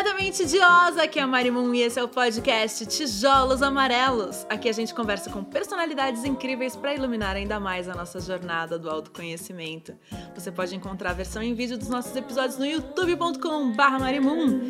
diretamente de Osa, aqui é a Marimun e esse é o podcast Tijolos Amarelos. Aqui a gente conversa com personalidades incríveis para iluminar ainda mais a nossa jornada do autoconhecimento. Você pode encontrar a versão em vídeo dos nossos episódios no youtube.com/marimun.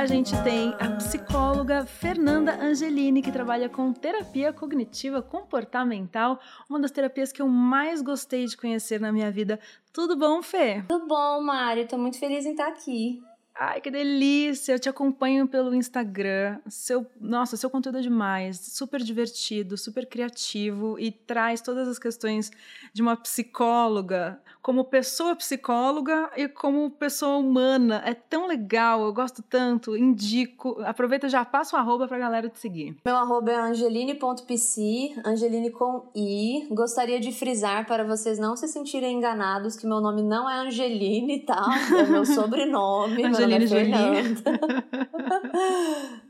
a gente tem a psicóloga Fernanda Angelini, que trabalha com terapia cognitiva comportamental, uma das terapias que eu mais gostei de conhecer na minha vida. Tudo bom, Fê? Tudo bom, Mari. Tô muito feliz em estar aqui. Ai, que delícia! Eu te acompanho pelo Instagram. Seu, nossa, seu conteúdo é demais, super divertido, super criativo e traz todas as questões de uma psicóloga, como pessoa psicóloga e como pessoa humana. É tão legal, eu gosto tanto, indico. Aproveita já passa o arroba pra galera te seguir. Meu arroba é angeline.pc, Angeline com i. Gostaria de frisar para vocês não se sentirem enganados que meu nome não é Angeline, tá? É meu sobrenome. Angeline Jolie.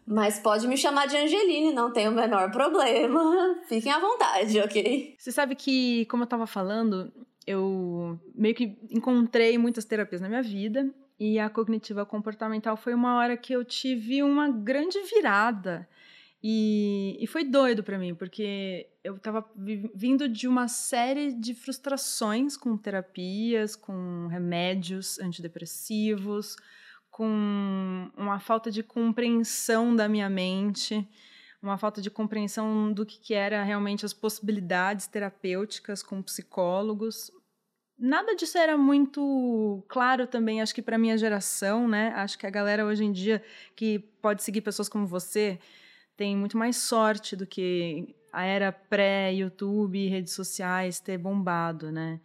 Mas pode me chamar de Angeline, não tem o menor problema. Fiquem à vontade, ok? Você sabe que, como eu tava falando, eu meio que encontrei muitas terapias na minha vida e a cognitiva comportamental foi uma hora que eu tive uma grande virada. E, e foi doido para mim, porque eu estava vindo de uma série de frustrações com terapias, com remédios antidepressivos, com uma falta de compreensão da minha mente, uma falta de compreensão do que, que era realmente as possibilidades terapêuticas com psicólogos. Nada disso era muito claro também, acho que para minha geração, né? Acho que a galera hoje em dia que pode seguir pessoas como você tem muito mais sorte do que a era pré-YouTube, redes sociais ter bombado, né?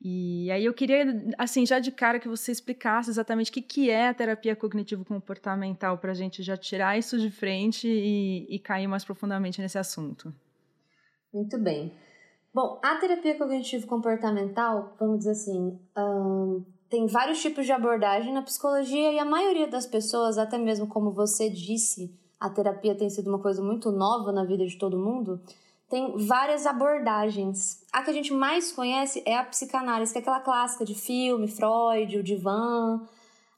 E aí eu queria, assim, já de cara que você explicasse exatamente o que, que é a terapia cognitivo-comportamental para a gente já tirar isso de frente e, e cair mais profundamente nesse assunto. Muito bem. Bom, a terapia cognitivo-comportamental, vamos dizer assim, um, tem vários tipos de abordagem na psicologia e a maioria das pessoas, até mesmo como você disse, a terapia tem sido uma coisa muito nova na vida de todo mundo tem várias abordagens. A que a gente mais conhece é a psicanálise, que é aquela clássica de filme, Freud, o divã.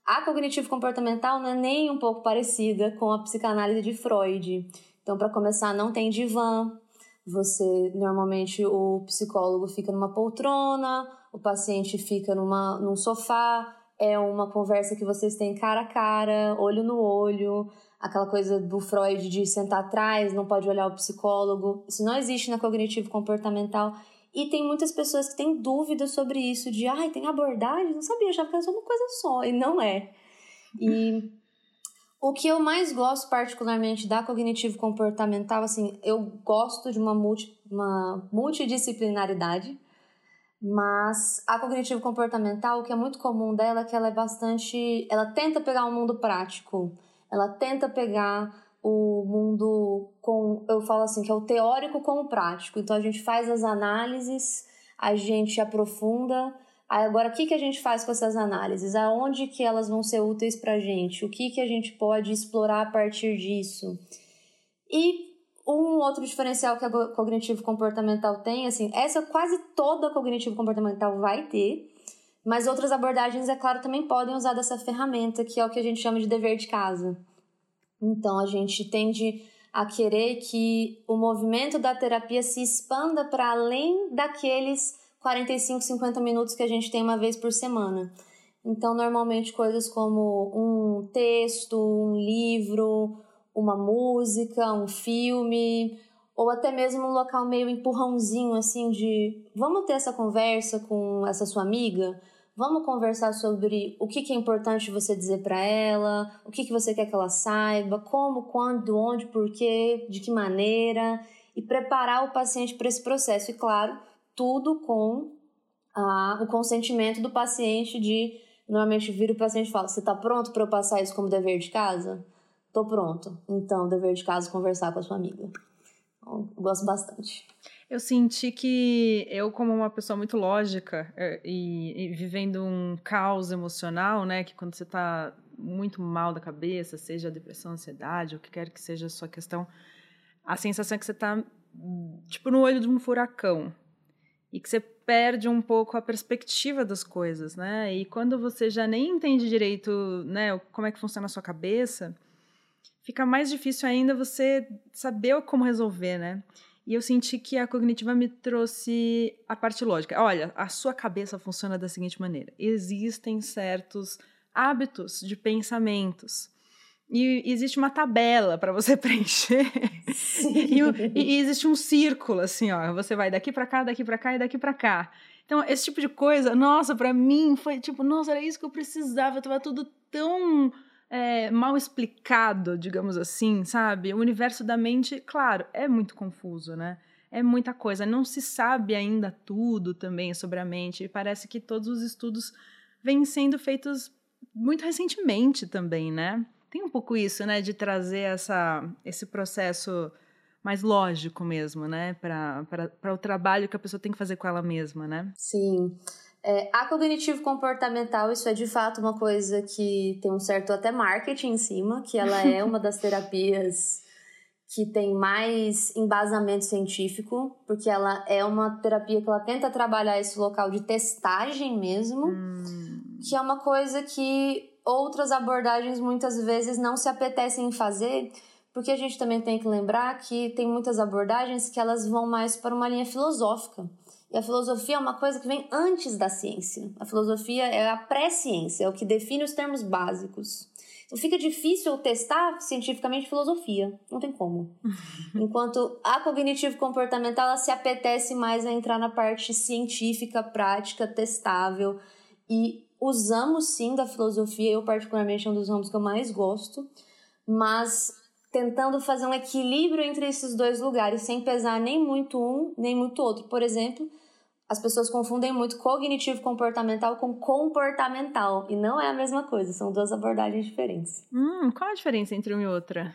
A cognitivo-comportamental não é nem um pouco parecida com a psicanálise de Freud. Então, para começar, não tem divã. Você, normalmente, o psicólogo fica numa poltrona, o paciente fica numa, num sofá, é uma conversa que vocês têm cara a cara, olho no olho aquela coisa do Freud de sentar atrás, não pode olhar o psicólogo. Isso não existe na cognitivo comportamental. E tem muitas pessoas que têm dúvidas sobre isso, de ai, tem abordagem? Não sabia, achava que era só uma coisa só, e não é. E o que eu mais gosto particularmente da cognitivo comportamental, assim, eu gosto de uma, multi, uma multidisciplinaridade, mas a cognitivo comportamental, o que é muito comum dela é que ela é bastante, ela tenta pegar um mundo prático ela tenta pegar o mundo com, eu falo assim, que é o teórico com o prático. Então a gente faz as análises, a gente aprofunda. Agora o que, que a gente faz com essas análises? Aonde que elas vão ser úteis para a gente? O que, que a gente pode explorar a partir disso? E um outro diferencial que a cognitivo comportamental tem, assim, essa quase toda cognitivo comportamental vai ter, mas outras abordagens, é claro, também podem usar dessa ferramenta, que é o que a gente chama de dever de casa. Então, a gente tende a querer que o movimento da terapia se expanda para além daqueles 45, 50 minutos que a gente tem uma vez por semana. Então, normalmente, coisas como um texto, um livro, uma música, um filme, ou até mesmo um local meio empurrãozinho, assim, de vamos ter essa conversa com essa sua amiga? Vamos conversar sobre o que, é importante você dizer para ela, o que, que você quer que ela saiba, como, quando, onde, porquê, de que maneira, e preparar o paciente para esse processo. E, claro, tudo com ah, o consentimento do paciente de. Normalmente vira o paciente e fala: Você está pronto para eu passar isso como dever de casa? Tô pronto. Então, dever de casa conversar com a sua amiga. Então, gosto bastante. Eu senti que eu, como uma pessoa muito lógica é, e, e vivendo um caos emocional, né, que quando você está muito mal da cabeça, seja depressão, ansiedade, o que quer que seja a sua questão, a sensação é que você está tipo no olho de um furacão e que você perde um pouco a perspectiva das coisas, né? E quando você já nem entende direito, né, como é que funciona a sua cabeça, fica mais difícil ainda você saber como resolver, né? E eu senti que a cognitiva me trouxe a parte lógica. Olha, a sua cabeça funciona da seguinte maneira: existem certos hábitos de pensamentos. E existe uma tabela para você preencher. E, e, existe um círculo, assim, ó. Você vai daqui para cá, daqui para cá e daqui para cá. Então, esse tipo de coisa, nossa, para mim foi tipo, nossa, era isso que eu precisava. Tava tudo tão é, mal explicado, digamos assim, sabe? O universo da mente, claro, é muito confuso, né? É muita coisa. Não se sabe ainda tudo também sobre a mente. E parece que todos os estudos vêm sendo feitos muito recentemente também, né? Tem um pouco isso, né? De trazer essa, esse processo mais lógico mesmo, né? Para o trabalho que a pessoa tem que fazer com ela mesma, né? Sim. É, a cognitivo comportamental, isso é de fato uma coisa que tem um certo até marketing em cima, que ela é uma das terapias que tem mais embasamento científico, porque ela é uma terapia que ela tenta trabalhar esse local de testagem mesmo, hum. que é uma coisa que outras abordagens muitas vezes não se apetecem em fazer, porque a gente também tem que lembrar que tem muitas abordagens que elas vão mais para uma linha filosófica. E a filosofia é uma coisa que vem antes da ciência. A filosofia é a pré-ciência, é o que define os termos básicos. Então fica difícil testar cientificamente filosofia, não tem como. Enquanto a cognitivo comportamental ela se apetece mais a entrar na parte científica, prática, testável e usamos sim da filosofia, eu particularmente é um dos ramos que eu mais gosto, mas tentando fazer um equilíbrio entre esses dois lugares, sem pesar nem muito um, nem muito outro. Por exemplo, as pessoas confundem muito cognitivo comportamental com comportamental. E não é a mesma coisa, são duas abordagens diferentes. Hum, qual a diferença entre uma e outra?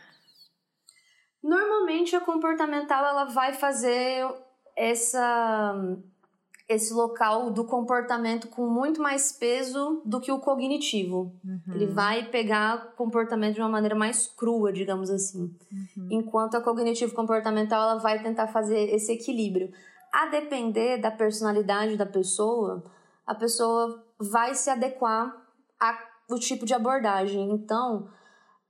Normalmente a comportamental ela vai fazer essa esse local do comportamento com muito mais peso do que o cognitivo. Uhum. Ele vai pegar comportamento de uma maneira mais crua, digamos assim. Uhum. Enquanto a cognitivo comportamental ela vai tentar fazer esse equilíbrio a depender da personalidade da pessoa, a pessoa vai se adequar ao tipo de abordagem. Então,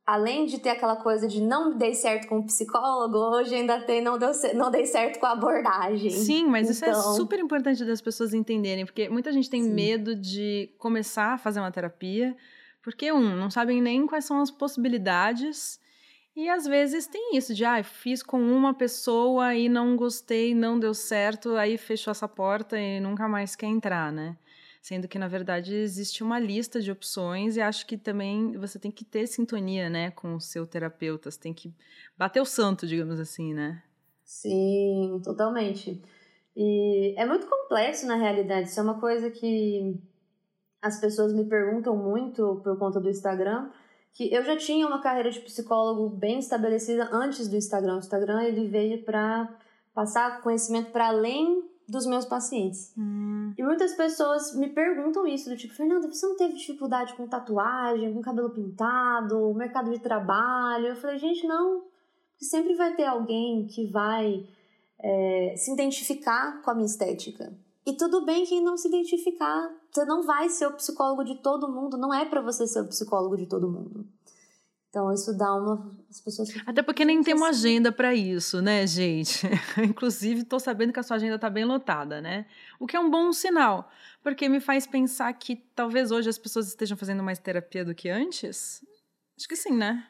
além de ter aquela coisa de não dei certo com o psicólogo, hoje ainda tem não, deu, não dei certo com a abordagem. Sim, mas então... isso é então super importante das pessoas entenderem, porque muita gente tem Sim. medo de começar a fazer uma terapia, porque, um, não sabem nem quais são as possibilidades e às vezes tem isso de, ah, fiz com uma pessoa e não gostei, não deu certo, aí fechou essa porta e nunca mais quer entrar, né? Sendo que, na verdade, existe uma lista de opções e acho que também você tem que ter sintonia, né, com o seu terapeuta, você tem que bater o santo, digamos assim, né? Sim, totalmente. E é muito complexo, na realidade, isso é uma coisa que as pessoas me perguntam muito por conta do Instagram, que eu já tinha uma carreira de psicólogo bem estabelecida antes do Instagram. O Instagram ele veio para passar conhecimento para além dos meus pacientes. Hum. E muitas pessoas me perguntam isso, do tipo, Fernanda, você não teve dificuldade com tatuagem, com cabelo pintado, mercado de trabalho? Eu falei, gente, não. Sempre vai ter alguém que vai é, se identificar com a minha estética. E tudo bem quem não se identificar. Você não vai ser o psicólogo de todo mundo, não é para você ser o psicólogo de todo mundo. Então isso dá uma as pessoas Até porque nem tem uma agenda para isso, né, gente? Inclusive, estou sabendo que a sua agenda está bem lotada, né? O que é um bom sinal, porque me faz pensar que talvez hoje as pessoas estejam fazendo mais terapia do que antes. Acho que sim, né?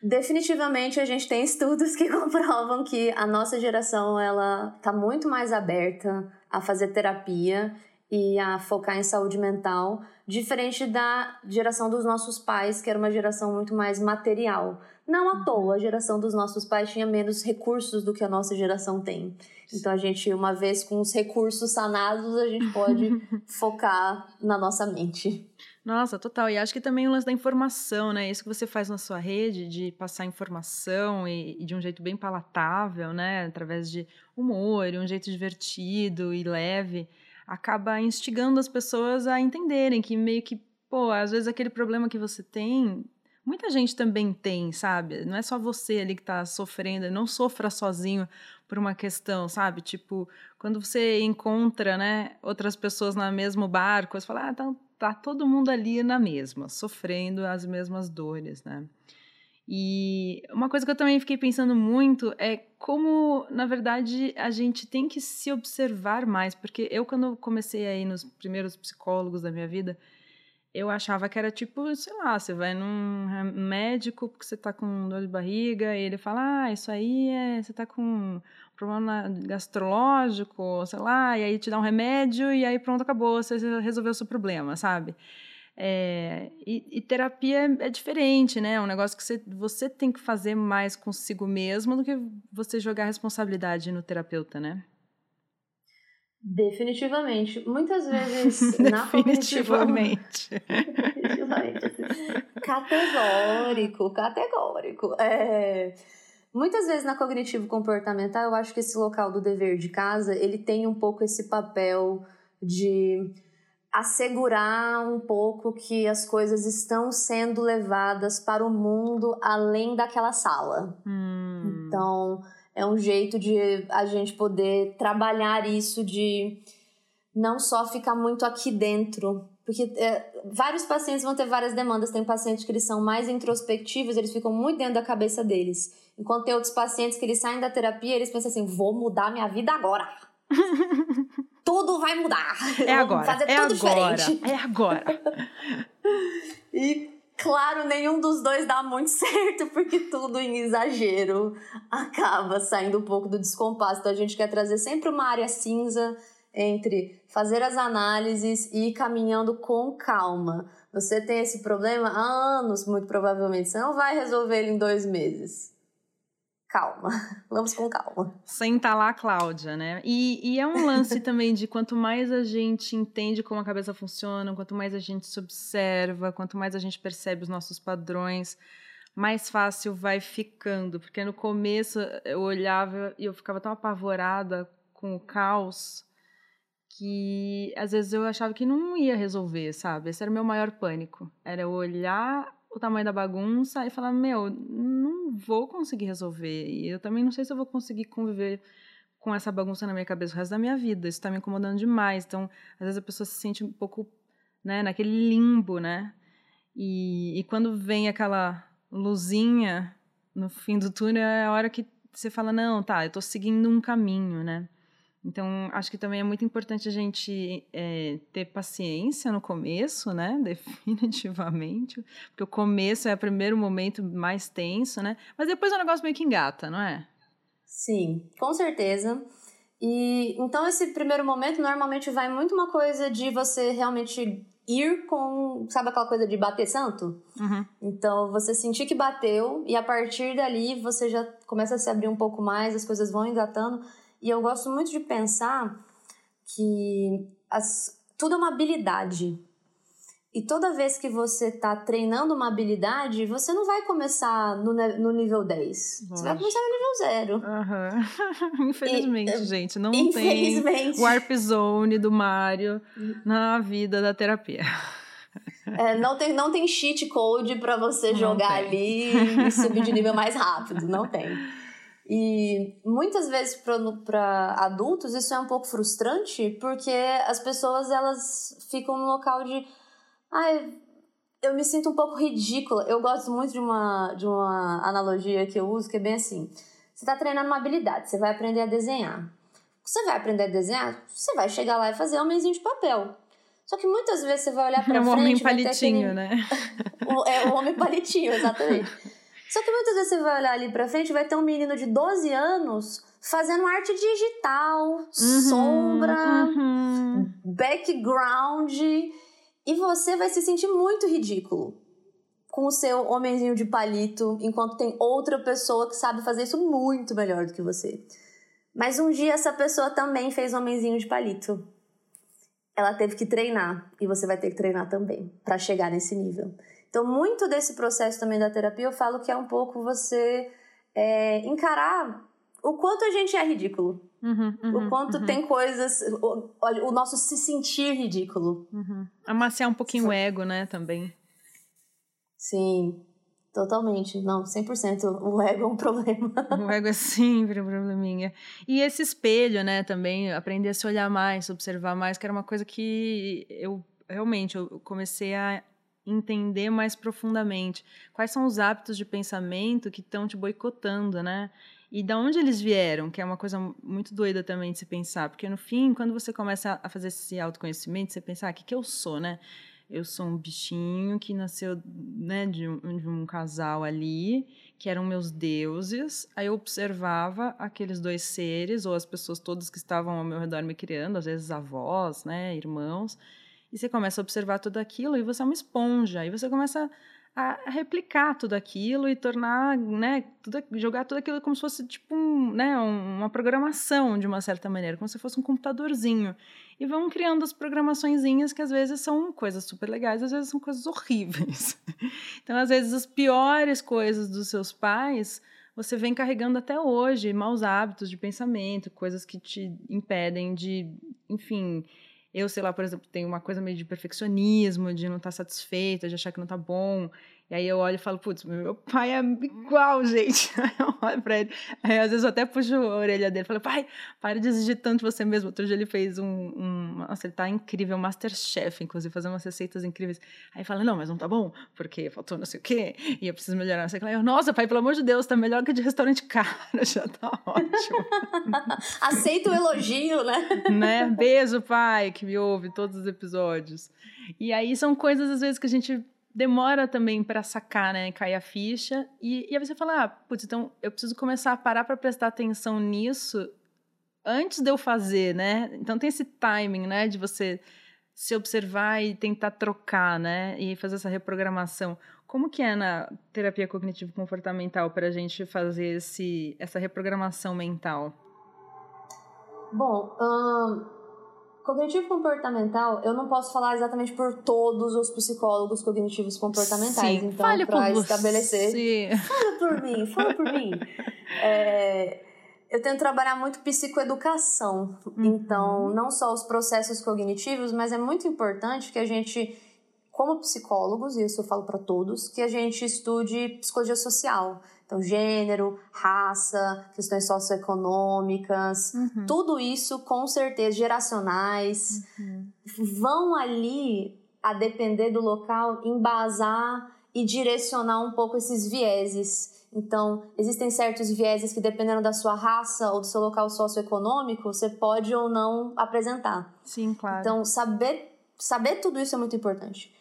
Definitivamente a gente tem estudos que comprovam que a nossa geração ela tá muito mais aberta a fazer terapia e a focar em saúde mental, diferente da geração dos nossos pais, que era uma geração muito mais material. Não à toa, a geração dos nossos pais tinha menos recursos do que a nossa geração tem. Então a gente, uma vez com os recursos sanados, a gente pode focar na nossa mente. Nossa, total. E acho que também o lance da informação, né? Isso que você faz na sua rede, de passar informação e, e de um jeito bem palatável, né? Através de humor, um jeito divertido e leve, acaba instigando as pessoas a entenderem que meio que, pô, às vezes aquele problema que você tem, muita gente também tem, sabe? Não é só você ali que está sofrendo, não sofra sozinho por uma questão, sabe? Tipo, quando você encontra, né, outras pessoas no mesmo barco, você fala, ah, tá, tá todo mundo ali na mesma, sofrendo as mesmas dores, né? E uma coisa que eu também fiquei pensando muito é como, na verdade, a gente tem que se observar mais, porque eu, quando comecei aí nos primeiros psicólogos da minha vida, eu achava que era tipo, sei lá, você vai num médico porque você tá com dor de barriga e ele fala, ah, isso aí é, você tá com problema gastrológico, sei lá, e aí te dá um remédio e aí pronto, acabou, você resolveu o seu problema, sabe? É, e, e, terapia é diferente, né? É um negócio que você, você tem que fazer mais consigo mesmo do que você jogar responsabilidade no terapeuta, né? Definitivamente. Muitas vezes na Definitivamente. Definitivamente. categórico, categórico. É... Muitas vezes na cognitivo comportamental, eu acho que esse local do dever de casa, ele tem um pouco esse papel de assegurar um pouco que as coisas estão sendo levadas para o mundo além daquela sala. Hum. Então, é um jeito de a gente poder trabalhar isso de não só ficar muito aqui dentro. Porque é, vários pacientes vão ter várias demandas. Tem pacientes que eles são mais introspectivos, eles ficam muito dentro da cabeça deles. Enquanto tem outros pacientes que eles saem da terapia, eles pensam assim: vou mudar minha vida agora. tudo vai mudar. É agora. Fazer é tudo agora, diferente. É agora. e Claro, nenhum dos dois dá muito certo, porque tudo em exagero acaba saindo um pouco do descompasso. Então a gente quer trazer sempre uma área cinza entre fazer as análises e ir caminhando com calma. Você tem esse problema há anos, muito provavelmente. Você não vai resolver ele em dois meses calma, vamos com calma. Senta lá, Cláudia, né? E, e é um lance também de quanto mais a gente entende como a cabeça funciona, quanto mais a gente se observa, quanto mais a gente percebe os nossos padrões, mais fácil vai ficando. Porque no começo eu olhava e eu ficava tão apavorada com o caos que às vezes eu achava que não ia resolver, sabe? Esse era o meu maior pânico. Era olhar o tamanho da bagunça e falar: Meu, não vou conseguir resolver. E eu também não sei se eu vou conseguir conviver com essa bagunça na minha cabeça o resto da minha vida. Isso está me incomodando demais. Então, às vezes a pessoa se sente um pouco né, naquele limbo, né? E, e quando vem aquela luzinha no fim do túnel, é a hora que você fala: Não, tá, eu estou seguindo um caminho, né? Então, acho que também é muito importante a gente é, ter paciência no começo, né? Definitivamente. Porque o começo é o primeiro momento mais tenso, né? Mas depois o negócio meio que engata, não é? Sim, com certeza. E então esse primeiro momento normalmente vai muito uma coisa de você realmente ir com, sabe aquela coisa de bater santo? Uhum. Então você sentir que bateu e a partir dali você já começa a se abrir um pouco mais, as coisas vão engatando. E eu gosto muito de pensar que as, tudo é uma habilidade. E toda vez que você está treinando uma habilidade, você não vai começar no, no nível 10. Você vai começar no nível 0. Uhum. Infelizmente, e, gente, não infelizmente. tem Warp Zone do Mario na vida da terapia. É, não, tem, não tem cheat code para você não jogar tem. ali e subir de nível mais rápido. Não tem. E muitas vezes para adultos isso é um pouco frustrante, porque as pessoas elas ficam no local de. Ai, eu me sinto um pouco ridícula. Eu gosto muito de uma, de uma analogia que eu uso, que é bem assim. Você está treinando uma habilidade, você vai aprender a desenhar. Você vai aprender a desenhar, você vai chegar lá e fazer um homenzinho de papel. Só que muitas vezes você vai olhar para frente... É o homem palitinho, aquele... né? é o homem palitinho, exatamente. Só que muitas vezes você vai olhar ali pra frente vai ter um menino de 12 anos fazendo arte digital, uhum, sombra, uhum. background, e você vai se sentir muito ridículo com o seu homenzinho de palito, enquanto tem outra pessoa que sabe fazer isso muito melhor do que você. Mas um dia essa pessoa também fez homenzinho de palito. Ela teve que treinar e você vai ter que treinar também para chegar nesse nível. Então, muito desse processo também da terapia, eu falo que é um pouco você é, encarar o quanto a gente é ridículo. Uhum, uhum, o quanto uhum. tem coisas. O, o, nosso se sentir ridículo. Uhum. Amaciar um pouquinho Sim. o ego, né, também. Sim. Totalmente, não, 100%. O ego é um problema. O ego é sempre um probleminha. E esse espelho, né, também, aprender a se olhar mais, observar mais, que era uma coisa que eu realmente eu comecei a entender mais profundamente. Quais são os hábitos de pensamento que estão te boicotando, né? E da onde eles vieram, que é uma coisa muito doida também de se pensar, porque no fim, quando você começa a fazer esse autoconhecimento, você pensa, ah, o que, que eu sou, né? Eu sou um bichinho que nasceu né, de, um, de um casal ali, que eram meus deuses. Aí eu observava aqueles dois seres, ou as pessoas todas que estavam ao meu redor me criando, às vezes avós, né, irmãos. E você começa a observar tudo aquilo e você é uma esponja. E você começa a replicar tudo aquilo e tornar, né, tudo, jogar tudo aquilo como se fosse tipo um, né, uma programação de uma certa maneira, como se fosse um computadorzinho. E vão criando as programaçõezinhas que às vezes são coisas super legais, às vezes são coisas horríveis. Então, às vezes as piores coisas dos seus pais você vem carregando até hoje, maus hábitos de pensamento, coisas que te impedem de, enfim, eu, sei lá, por exemplo, tenho uma coisa meio de perfeccionismo, de não estar tá satisfeita, de achar que não está bom. E aí eu olho e falo, putz, meu pai é igual, gente. Aí eu olho pra ele. Aí às vezes eu até puxo a orelha dele e falo, pai, para de exigir tanto de você mesmo. Outro dia ele fez um. um nossa, ele tá incrível, Masterchef, inclusive, fazendo umas receitas incríveis. Aí fala, não, mas não tá bom, porque faltou não sei o quê, e eu preciso melhorar, não sei lá. Eu, nossa, pai, pelo amor de Deus, tá melhor que de restaurante caro, já tá ótimo. Aceita o elogio, né? né? Beijo, pai, que me ouve todos os episódios. E aí são coisas, às vezes, que a gente demora também para sacar, né, cair a ficha. E, e aí você fala, ah, putz, então eu preciso começar a parar para prestar atenção nisso antes de eu fazer, né? Então tem esse timing, né, de você se observar e tentar trocar, né, e fazer essa reprogramação. Como que é na terapia cognitivo comportamental para a gente fazer esse, essa reprogramação mental? Bom, Cognitivo comportamental, eu não posso falar exatamente por todos os psicólogos cognitivos comportamentais. Sim, então, para estabelecer. Você. Fala por mim, fala por mim. É, eu tento trabalhar muito psicoeducação. Uhum. Então, não só os processos cognitivos, mas é muito importante que a gente, como psicólogos, e isso eu falo para todos, que a gente estude psicologia social. Então, gênero, raça, questões socioeconômicas, uhum. tudo isso com certeza geracionais uhum. vão ali, a depender do local, embasar e direcionar um pouco esses vieses. Então, existem certos vieses que, dependendo da sua raça ou do seu local socioeconômico, você pode ou não apresentar. Sim, claro. Então, saber, saber tudo isso é muito importante.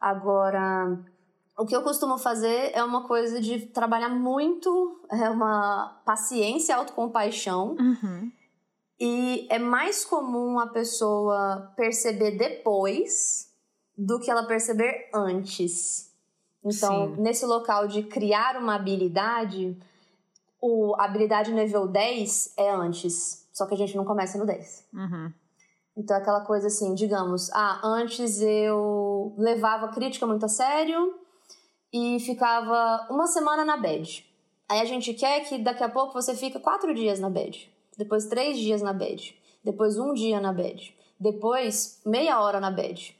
Agora, o que eu costumo fazer é uma coisa de trabalhar muito, é uma paciência, autocompaixão. Uhum. E é mais comum a pessoa perceber depois do que ela perceber antes. Então, Sim. nesse local de criar uma habilidade, o, a habilidade nível 10 é antes. Só que a gente não começa no 10. Uhum. Então, aquela coisa assim, digamos, ah, antes eu levava crítica muito a sério, e ficava uma semana na bed. Aí a gente quer que daqui a pouco você fica quatro dias na bed, depois três dias na bed, depois um dia na bed, depois meia hora na bed.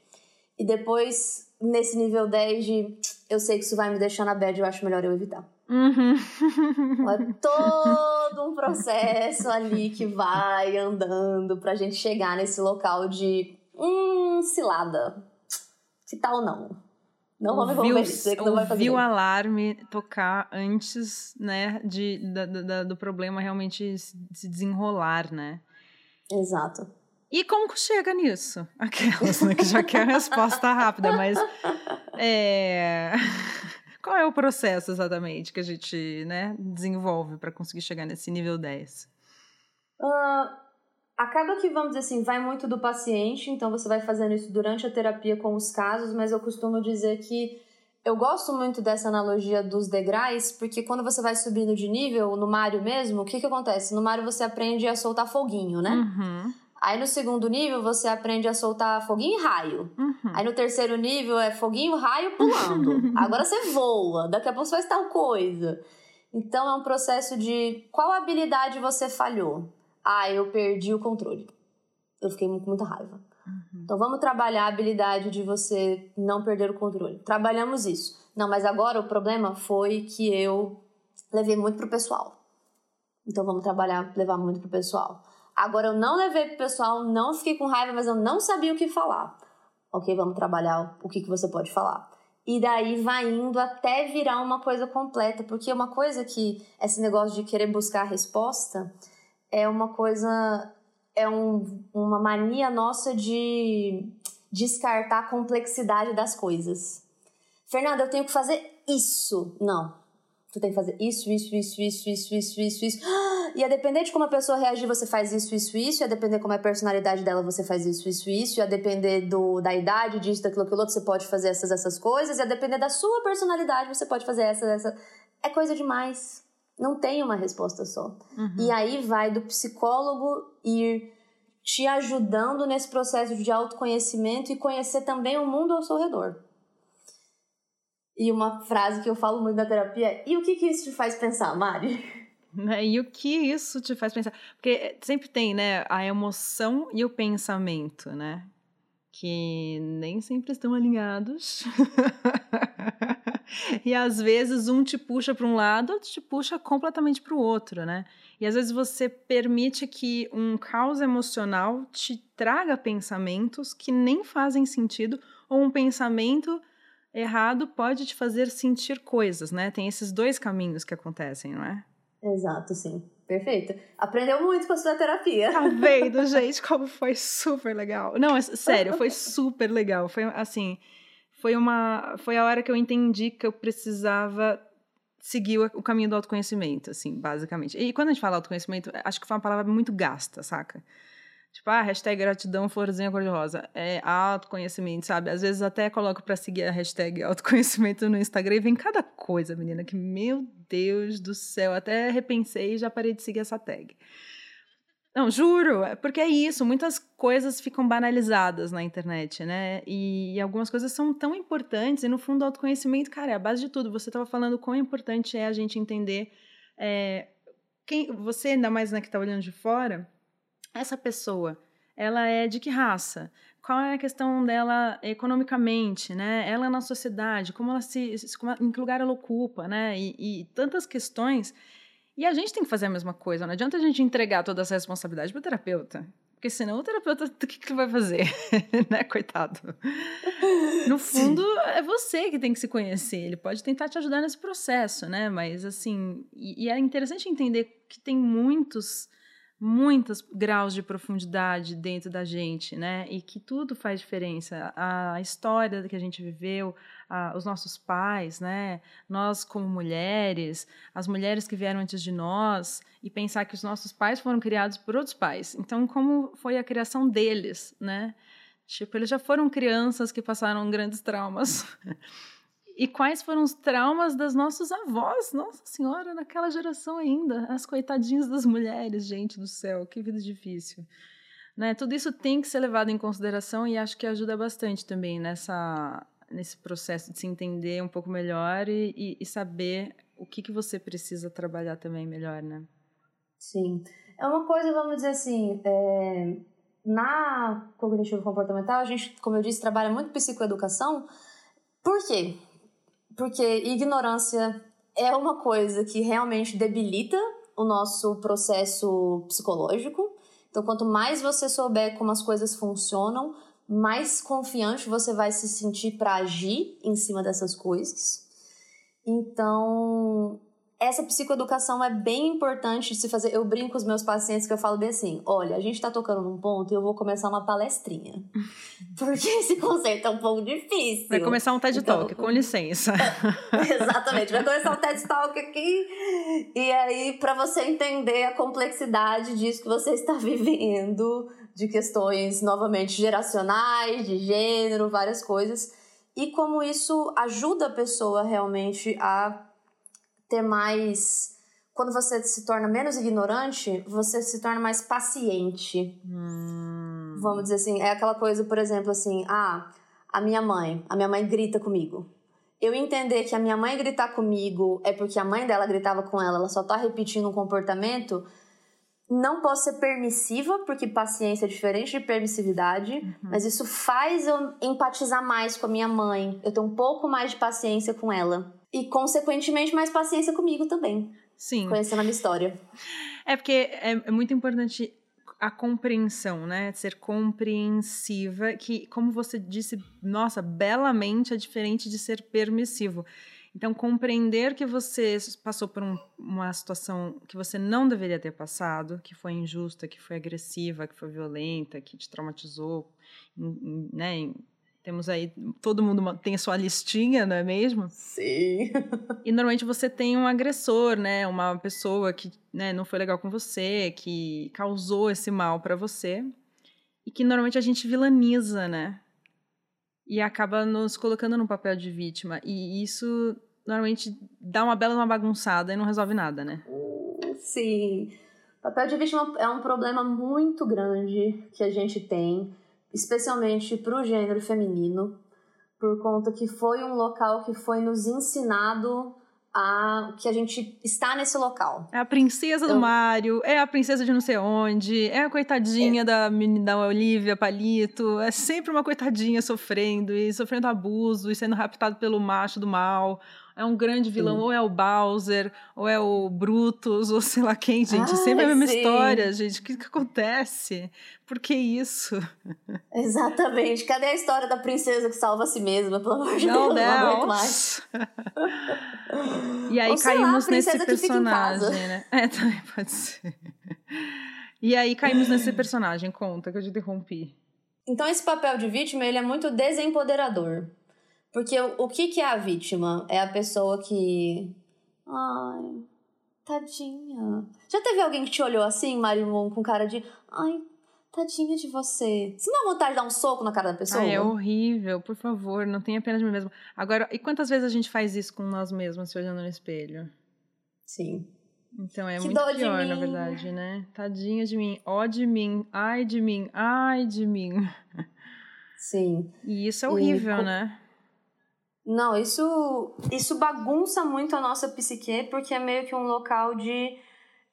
E depois, nesse nível 10 de eu sei que isso vai me deixar na bed, eu acho melhor eu evitar. Uhum. É todo um processo ali que vai andando pra gente chegar nesse local de hum, cilada. Que tal não? Não vamos ouviu, dizer que não vai fazer. o alarme tocar antes, né, de, da, da, do problema realmente se desenrolar, né? Exato. E como chega nisso? Aquelas, né, que já quer a resposta rápida, mas é... qual é o processo exatamente que a gente né, desenvolve para conseguir chegar nesse nível 10? Uh, Acaba que, vamos dizer assim, vai muito do paciente, então você vai fazendo isso durante a terapia com os casos, mas eu costumo dizer que eu gosto muito dessa analogia dos degraus, porque quando você vai subindo de nível, no Mario mesmo, o que, que acontece? No Mario você aprende a soltar foguinho, né? Uhum. Aí no segundo nível você aprende a soltar foguinho e raio. Uhum. Aí no terceiro nível é foguinho, raio, pulando. Agora você voa, daqui a pouco você faz tal coisa. Então é um processo de qual habilidade você falhou. Ah, eu perdi o controle. Eu fiquei com muita raiva. Uhum. Então vamos trabalhar a habilidade de você não perder o controle. Trabalhamos isso. Não, mas agora o problema foi que eu levei muito pro pessoal. Então vamos trabalhar, levar muito pro pessoal. Agora eu não levei pro pessoal, não fiquei com raiva, mas eu não sabia o que falar. Ok, vamos trabalhar o que, que você pode falar. E daí vai indo até virar uma coisa completa, porque uma coisa que esse negócio de querer buscar a resposta é uma coisa, é um, uma mania nossa de descartar a complexidade das coisas. Fernanda, eu tenho que fazer isso. Não, tu tem que fazer isso, isso, isso, isso, isso, isso, isso, isso. E a depender de como a pessoa reagir, você faz isso, isso, isso. E a depender como é a personalidade dela, você faz isso, isso, isso. E a depender do, da idade, disso, daquilo, aquilo outro, você pode fazer essas, essas coisas. E a depender da sua personalidade, você pode fazer essa, essa. É coisa demais. Não tem uma resposta só. Uhum. E aí vai do psicólogo ir te ajudando nesse processo de autoconhecimento e conhecer também o mundo ao seu redor. E uma frase que eu falo muito na terapia e o que, que isso te faz pensar, Mari? E o que isso te faz pensar? Porque sempre tem, né, a emoção e o pensamento, né? Que nem sempre estão alinhados. e às vezes um te puxa para um lado, outro te puxa completamente para o outro, né? E às vezes você permite que um caos emocional te traga pensamentos que nem fazem sentido, ou um pensamento errado pode te fazer sentir coisas, né? Tem esses dois caminhos que acontecem, não é? Exato, sim. Perfeito. Aprendeu muito com a sua terapia. Tá vendo, gente, como foi super legal. Não, é, sério, foi super legal. Foi assim, foi uma, foi a hora que eu entendi que eu precisava seguir o, caminho do autoconhecimento, assim, basicamente. E quando a gente fala autoconhecimento, acho que foi uma palavra muito gasta, saca? Tipo, ah, hashtag gratidão, florzinha cor-de-rosa. É autoconhecimento, sabe? Às vezes até coloco para seguir a hashtag autoconhecimento no Instagram e vem cada coisa, menina, que, meu Deus do céu, até repensei e já parei de seguir essa tag. Não, juro, é porque é isso, muitas coisas ficam banalizadas na internet, né? E, e, algumas coisas são tão importantes, e no fundo, o autoconhecimento, cara, é a base de tudo. Você estava falando quão importante é a gente entender é, quem você, ainda mais né, que está olhando de fora, essa pessoa, ela é de que raça? Qual é a questão dela economicamente, né? Ela na sociedade, como ela se, como, em que lugar ela ocupa, né? E, e, tantas questões. E a gente tem que fazer a mesma coisa. Não adianta a gente entregar toda essa responsabilidade para o terapeuta. Porque senão o terapeuta, o que, que vai fazer? né, coitado? No fundo, Sim. é você que tem que se conhecer. Ele pode tentar te ajudar nesse processo, né? Mas, assim, e, e é interessante entender que tem muitos muitos graus de profundidade dentro da gente, né? E que tudo faz diferença. A história que a gente viveu, a, os nossos pais, né? Nós como mulheres, as mulheres que vieram antes de nós, e pensar que os nossos pais foram criados por outros pais. Então, como foi a criação deles, né? Tipo, eles já foram crianças que passaram grandes traumas. E quais foram os traumas das nossas avós, nossa senhora, naquela geração ainda. As coitadinhas das mulheres, gente do céu, que vida difícil. Né? Tudo isso tem que ser levado em consideração e acho que ajuda bastante também nessa, nesse processo de se entender um pouco melhor e, e, e saber o que, que você precisa trabalhar também melhor, né? Sim. É uma coisa, vamos dizer assim, é... na cognitivo comportamental, a gente, como eu disse, trabalha muito psicoeducação. Por quê? Porque ignorância é uma coisa que realmente debilita o nosso processo psicológico. Então, quanto mais você souber como as coisas funcionam, mais confiante você vai se sentir para agir em cima dessas coisas. Então, essa psicoeducação é bem importante de se fazer. Eu brinco com os meus pacientes que eu falo bem assim: olha, a gente tá tocando num ponto e eu vou começar uma palestrinha. Porque esse conceito é um pouco difícil. Vai começar um TED então, Talk, com licença. Exatamente, vai começar um TED Talk aqui. E aí, para você entender a complexidade disso que você está vivendo, de questões novamente geracionais, de gênero, várias coisas. E como isso ajuda a pessoa realmente a ter mais. Quando você se torna menos ignorante, você se torna mais paciente. Hum. Vamos dizer assim, é aquela coisa, por exemplo, assim, ah, a minha mãe, a minha mãe grita comigo. Eu entender que a minha mãe gritar comigo é porque a mãe dela gritava com ela, ela só tá repetindo um comportamento, não posso ser permissiva, porque paciência é diferente de permissividade, uhum. mas isso faz eu empatizar mais com a minha mãe. Eu tenho um pouco mais de paciência com ela. E, consequentemente, mais paciência comigo também. Sim. Conhecendo a minha história. É porque é, é muito importante a compreensão, né? Ser compreensiva, que, como você disse, nossa, belamente é diferente de ser permissivo. Então, compreender que você passou por um, uma situação que você não deveria ter passado, que foi injusta, que foi agressiva, que foi violenta, que te traumatizou, né? Temos aí, todo mundo tem a sua listinha, não é mesmo? Sim. e normalmente você tem um agressor, né? Uma pessoa que né, não foi legal com você, que causou esse mal para você. E que normalmente a gente vilaniza, né? E acaba nos colocando no papel de vítima. E isso normalmente dá uma bela uma bagunçada e não resolve nada, né? Sim. Papel de vítima é um problema muito grande que a gente tem, especialmente para o gênero feminino, por conta que foi um local que foi nos ensinado a que a gente está nesse local. É a princesa do Mário, é a princesa de não sei onde, é a coitadinha é. da da Olivia Palito, é sempre uma coitadinha sofrendo e sofrendo abuso e sendo raptado pelo macho do mal é um grande vilão, sim. ou é o Bowser, ou é o Brutus, ou sei lá quem, gente. Ah, Sempre a mesma sim. história, gente. O que, que acontece? Por que isso? Exatamente. Cadê a história da princesa que salva a si mesma? Pelo amor de não, Deus, não aguento mais. e aí ou, caímos lá, nesse personagem, né? É, também pode ser. E aí caímos nesse personagem, conta que eu te interrompi. Então esse papel de vítima, ele é muito desempoderador. Porque o, o que, que é a vítima? É a pessoa que. Ai, tadinha. Já teve alguém que te olhou assim, Marimon, com cara de. Ai, tadinha de você. Você não dá vontade de dar um soco na cara da pessoa? Ai, é horrível, por favor, não tenha pena de mim mesmo. Agora, e quantas vezes a gente faz isso com nós mesmos, se olhando no espelho? Sim. Então é que muito pior, na verdade, né? Tadinha de mim, ó de mim, ai de mim, ai de mim. Sim. E isso é horrível, e, né? Não, isso, isso bagunça muito a nossa psique, porque é meio que um local de.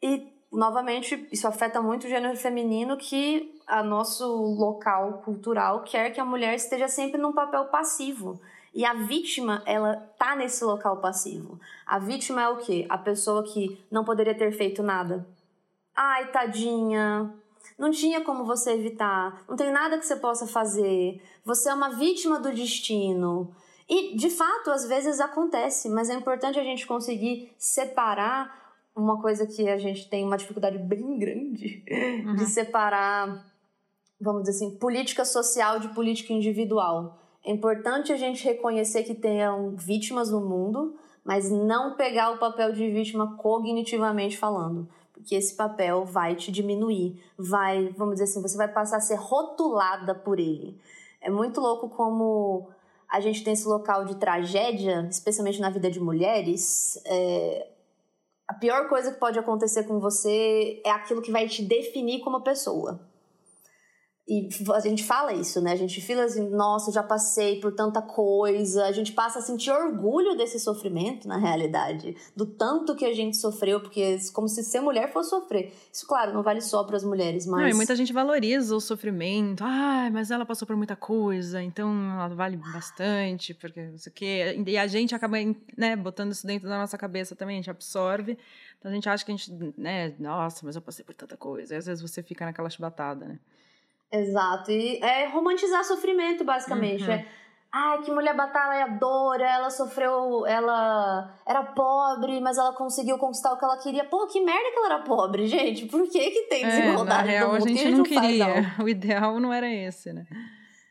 E, novamente, isso afeta muito o gênero feminino, que a nosso local cultural quer que a mulher esteja sempre num papel passivo. E a vítima, ela tá nesse local passivo. A vítima é o quê? A pessoa que não poderia ter feito nada. Ai, tadinha. Não tinha como você evitar. Não tem nada que você possa fazer. Você é uma vítima do destino. E, de fato, às vezes acontece, mas é importante a gente conseguir separar uma coisa que a gente tem uma dificuldade bem grande uhum. de separar, vamos dizer assim, política social de política individual. É importante a gente reconhecer que tenham vítimas no mundo, mas não pegar o papel de vítima cognitivamente falando, porque esse papel vai te diminuir, vai, vamos dizer assim, você vai passar a ser rotulada por ele. É muito louco como a gente tem esse local de tragédia, especialmente na vida de mulheres, é, a pior coisa que pode acontecer com você é aquilo que vai te definir como pessoa. E a gente fala isso, né? A gente fala assim, nossa, já passei por tanta coisa. A gente passa a sentir orgulho desse sofrimento, na realidade. Do tanto que a gente sofreu, porque é como se ser mulher fosse sofrer. Isso, claro, não vale só para as mulheres, mas. Não, e muita gente valoriza o sofrimento. Ah, mas ela passou por muita coisa, então ela vale bastante, porque não sei o quê. E a gente acaba, né, botando isso dentro da nossa cabeça também, a gente absorve. Então a gente acha que a gente, né, nossa, mas eu passei por tanta coisa. E às vezes você fica naquela chibatada, né? Exato. E é romantizar sofrimento, basicamente. Uhum. É, ai, que mulher batalhadora, ela sofreu, ela era pobre, mas ela conseguiu conquistar o que ela queria. Pô, que merda que ela era pobre, gente. Por que que tem desigualdade é, na real, A gente, a gente não queria. Faz, não? O ideal não era esse, né?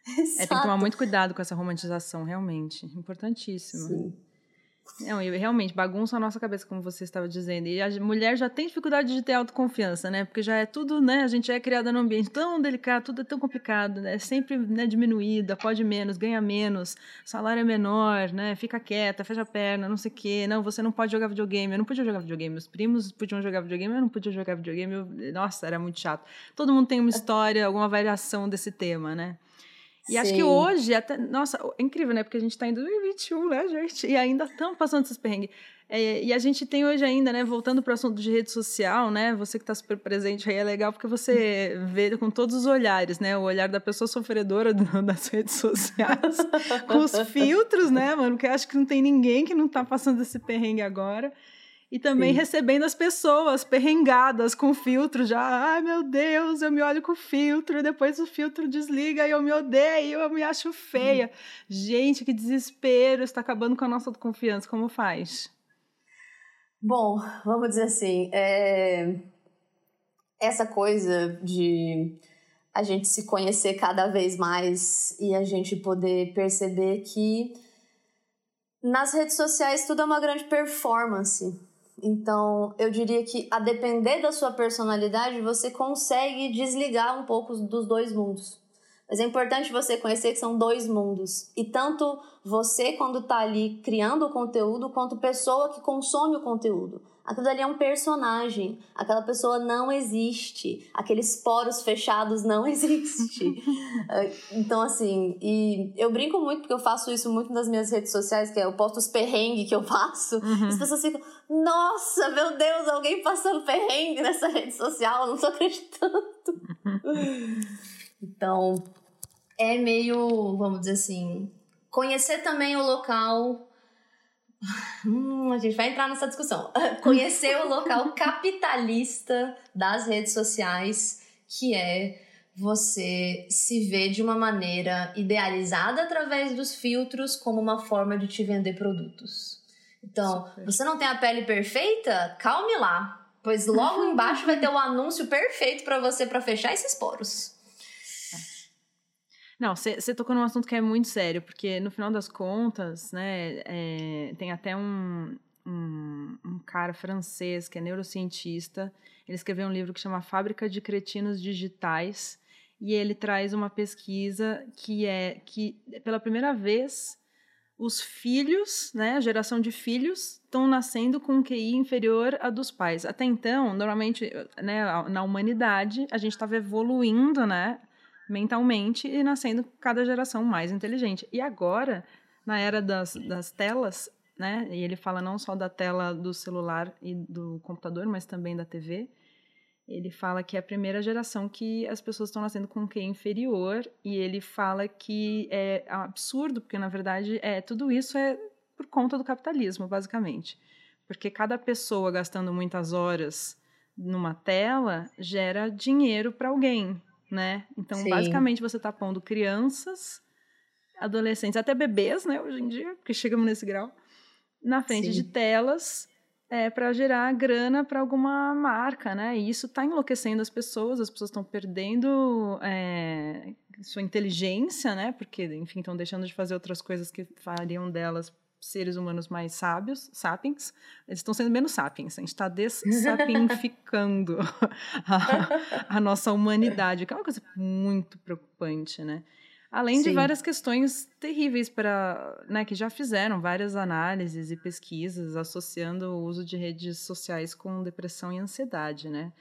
Exato. É, tem que tomar muito cuidado com essa romantização, realmente. Importantíssimo. Sim. Não, e realmente bagunça a nossa cabeça, como você estava dizendo. E a mulher já tem dificuldade de ter autoconfiança, né? Porque já é tudo, né? A gente é criada num ambiente tão delicado, tudo é tão complicado, né? É sempre né, diminuída, pode menos, ganha menos, salário é menor, né? Fica quieta, fecha a perna, não sei o quê. Não, você não pode jogar videogame. Eu não podia jogar videogame. Meus primos podiam jogar videogame, eu não podia jogar videogame. Eu... Nossa, era muito chato. Todo mundo tem uma história, alguma variação desse tema, né? E Sim. acho que hoje, até. Nossa, é incrível, né? Porque a gente está em 2021, né, gente? E ainda estamos passando esses perrengues. É, e a gente tem hoje ainda, né, voltando para o assunto de rede social, né, você que está super presente aí é legal porque você vê com todos os olhares, né, o olhar da pessoa sofredora do, das redes sociais, com os filtros, né, mano, que acho que não tem ninguém que não está passando esse perrengue agora. E também Sim. recebendo as pessoas perrengadas com filtro já. Ai, meu Deus, eu me olho com filtro, e depois o filtro desliga e eu me odeio, eu me acho feia. Hum. Gente, que desespero, está acabando com a nossa confiança. Como faz? Bom, vamos dizer assim, é... essa coisa de a gente se conhecer cada vez mais e a gente poder perceber que nas redes sociais tudo é uma grande performance. Então, eu diria que a depender da sua personalidade, você consegue desligar um pouco dos dois mundos. Mas é importante você conhecer que são dois mundos. E tanto você, quando está ali criando o conteúdo, quanto pessoa que consome o conteúdo. Aquilo ali é um personagem. Aquela pessoa não existe. Aqueles poros fechados não existem. então, assim, e eu brinco muito porque eu faço isso muito nas minhas redes sociais, que é eu posto os perrengues que eu faço. Uhum. As pessoas ficam, nossa, meu Deus, alguém passando perrengue nessa rede social, não tô acreditando. então, é meio, vamos dizer assim, conhecer também o local Hum, a gente vai entrar nessa discussão. Conhecer o local capitalista das redes sociais, que é você se ver de uma maneira idealizada através dos filtros como uma forma de te vender produtos. Então, Super. você não tem a pele perfeita? Calme lá, pois logo embaixo vai ter o anúncio perfeito para você para fechar esses poros. Não, você tocou num assunto que é muito sério, porque no final das contas, né, é, tem até um, um, um, cara francês que é neurocientista, ele escreveu um livro que chama Fábrica de Cretinos Digitais, e ele traz uma pesquisa que é que, pela primeira vez, os filhos, né, a geração de filhos, estão nascendo com um QI inferior a dos pais. Até então, normalmente, né, na humanidade, a gente estava evoluindo, né, mentalmente e nascendo cada geração mais inteligente. E agora, na era das, das telas, né? E ele fala não só da tela do celular e do computador, mas também da TV. Ele fala que é a primeira geração que as pessoas estão nascendo com um QI inferior e ele fala que é absurdo, porque na verdade é tudo isso é por conta do capitalismo, basicamente. Porque cada pessoa gastando muitas horas numa tela gera dinheiro para alguém né? Então, Sim. basicamente, você está pondo crianças, adolescentes, até bebês, né, hoje em dia, porque chegamos nesse grau, na frente Sim. de telas é, para gerar grana para alguma marca, né? E isso está enlouquecendo as pessoas, as pessoas estão perdendo é, sua inteligência, né? Porque, enfim, estão deixando de fazer outras coisas que fariam delas seres humanos mais sábios, sapiens, eles estão sendo menos sapiens. A gente está dessapientificando a, a, nossa humanidade, que é uma coisa muito preocupante, né? Além Sim. de várias questões terríveis para, né, que já fizeram várias análises e pesquisas associando o uso de redes sociais com depressão e ansiedade, né?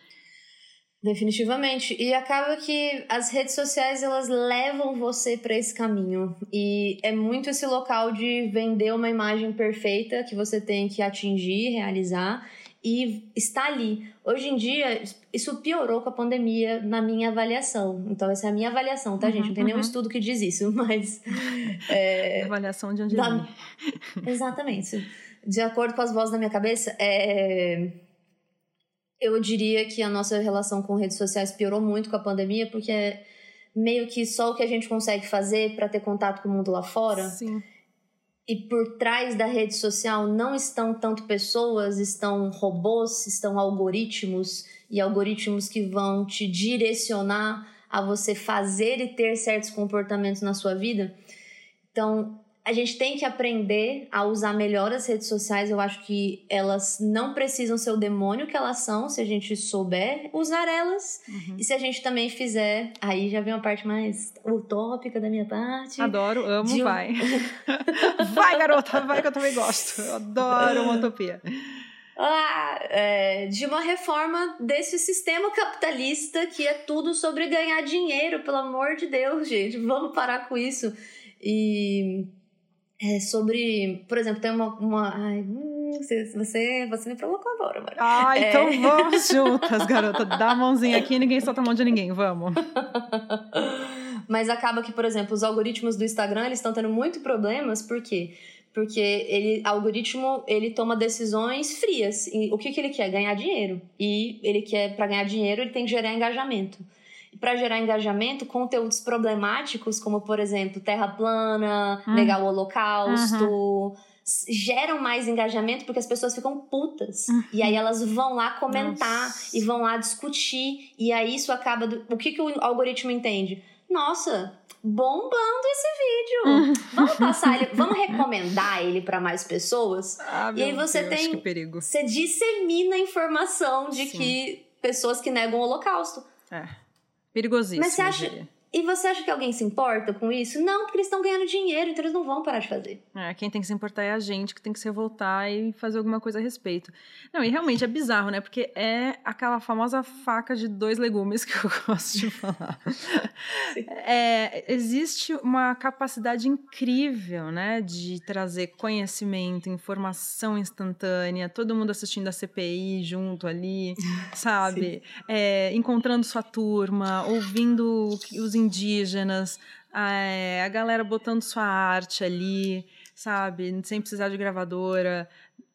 Definitivamente. E acaba que as redes sociais elas levam você para esse caminho. E é muito esse local de vender uma imagem perfeita que você tem que atingir, realizar e está ali. Hoje em dia, isso piorou com a pandemia na minha avaliação. Então, essa é a minha avaliação, tá, uhum, gente? Não tem uhum. nenhum estudo que diz isso, mas. É, avaliação de onde da... Exatamente. De acordo com as vozes da minha cabeça, é eu diria que a nossa relação com redes sociais piorou muito com a pandemia, porque é meio que só o que a gente consegue fazer para ter contato com o mundo lá fora. Sim. E por trás da rede social não estão tanto pessoas, estão robôs, estão algoritmos e algoritmos que vão te direcionar a você fazer e ter certos comportamentos na sua vida. Então, a gente tem que aprender a usar melhor as redes sociais. Eu acho que elas não precisam ser o demônio que elas são, se a gente souber usar elas. Uhum. E se a gente também fizer. Aí já vem uma parte mais utópica da minha parte. Adoro, amo, um... vai. vai, garota, vai que eu também gosto. Eu adoro uma utopia. Ah, é, de uma reforma desse sistema capitalista que é tudo sobre ganhar dinheiro, pelo amor de Deus, gente. Vamos parar com isso. E é sobre, por exemplo, tem uma, uma ai, você, você, você me provocou agora, mano. Ah, é... então vamos juntas, garota. Dá a mãozinha aqui, ninguém solta a mão de ninguém, vamos. Mas acaba que, por exemplo, os algoritmos do Instagram, eles estão tendo muito problemas, por quê? Porque ele, algoritmo, ele toma decisões frias. E o que, que ele quer? Ganhar dinheiro. E ele quer, para ganhar dinheiro, ele tem que gerar engajamento para gerar engajamento, conteúdos problemáticos, como por exemplo, terra plana, hum. negar o holocausto, uhum. geram mais engajamento porque as pessoas ficam putas. Uhum. E aí elas vão lá comentar Nossa. e vão lá discutir. E aí isso acaba. Do... O que, que o algoritmo entende? Nossa, bombando esse vídeo. Uhum. Vamos passar ele, vamos recomendar ele para mais pessoas. Ah, e aí você Deus, tem, perigo. você dissemina a informação de Sim. que pessoas que negam o Holocausto. É. Perigosíssimo. Mas você acha, e você acha que alguém se importa com isso? Não, porque eles estão ganhando dinheiro, então eles não vão parar de fazer. É, quem tem que se importar é a gente, que tem que se revoltar e fazer alguma coisa a respeito. Não, e realmente é bizarro, né? Porque é aquela famosa faca de dois legumes que eu gosto de falar. é, existe uma capacidade incrível, né? De trazer conhecimento, informação instantânea, todo mundo assistindo a CPI junto ali, sabe? É, encontrando sua turma, ouvindo os indígenas, a, a galera botando sua arte ali, sabe? Sem precisar de gravadora,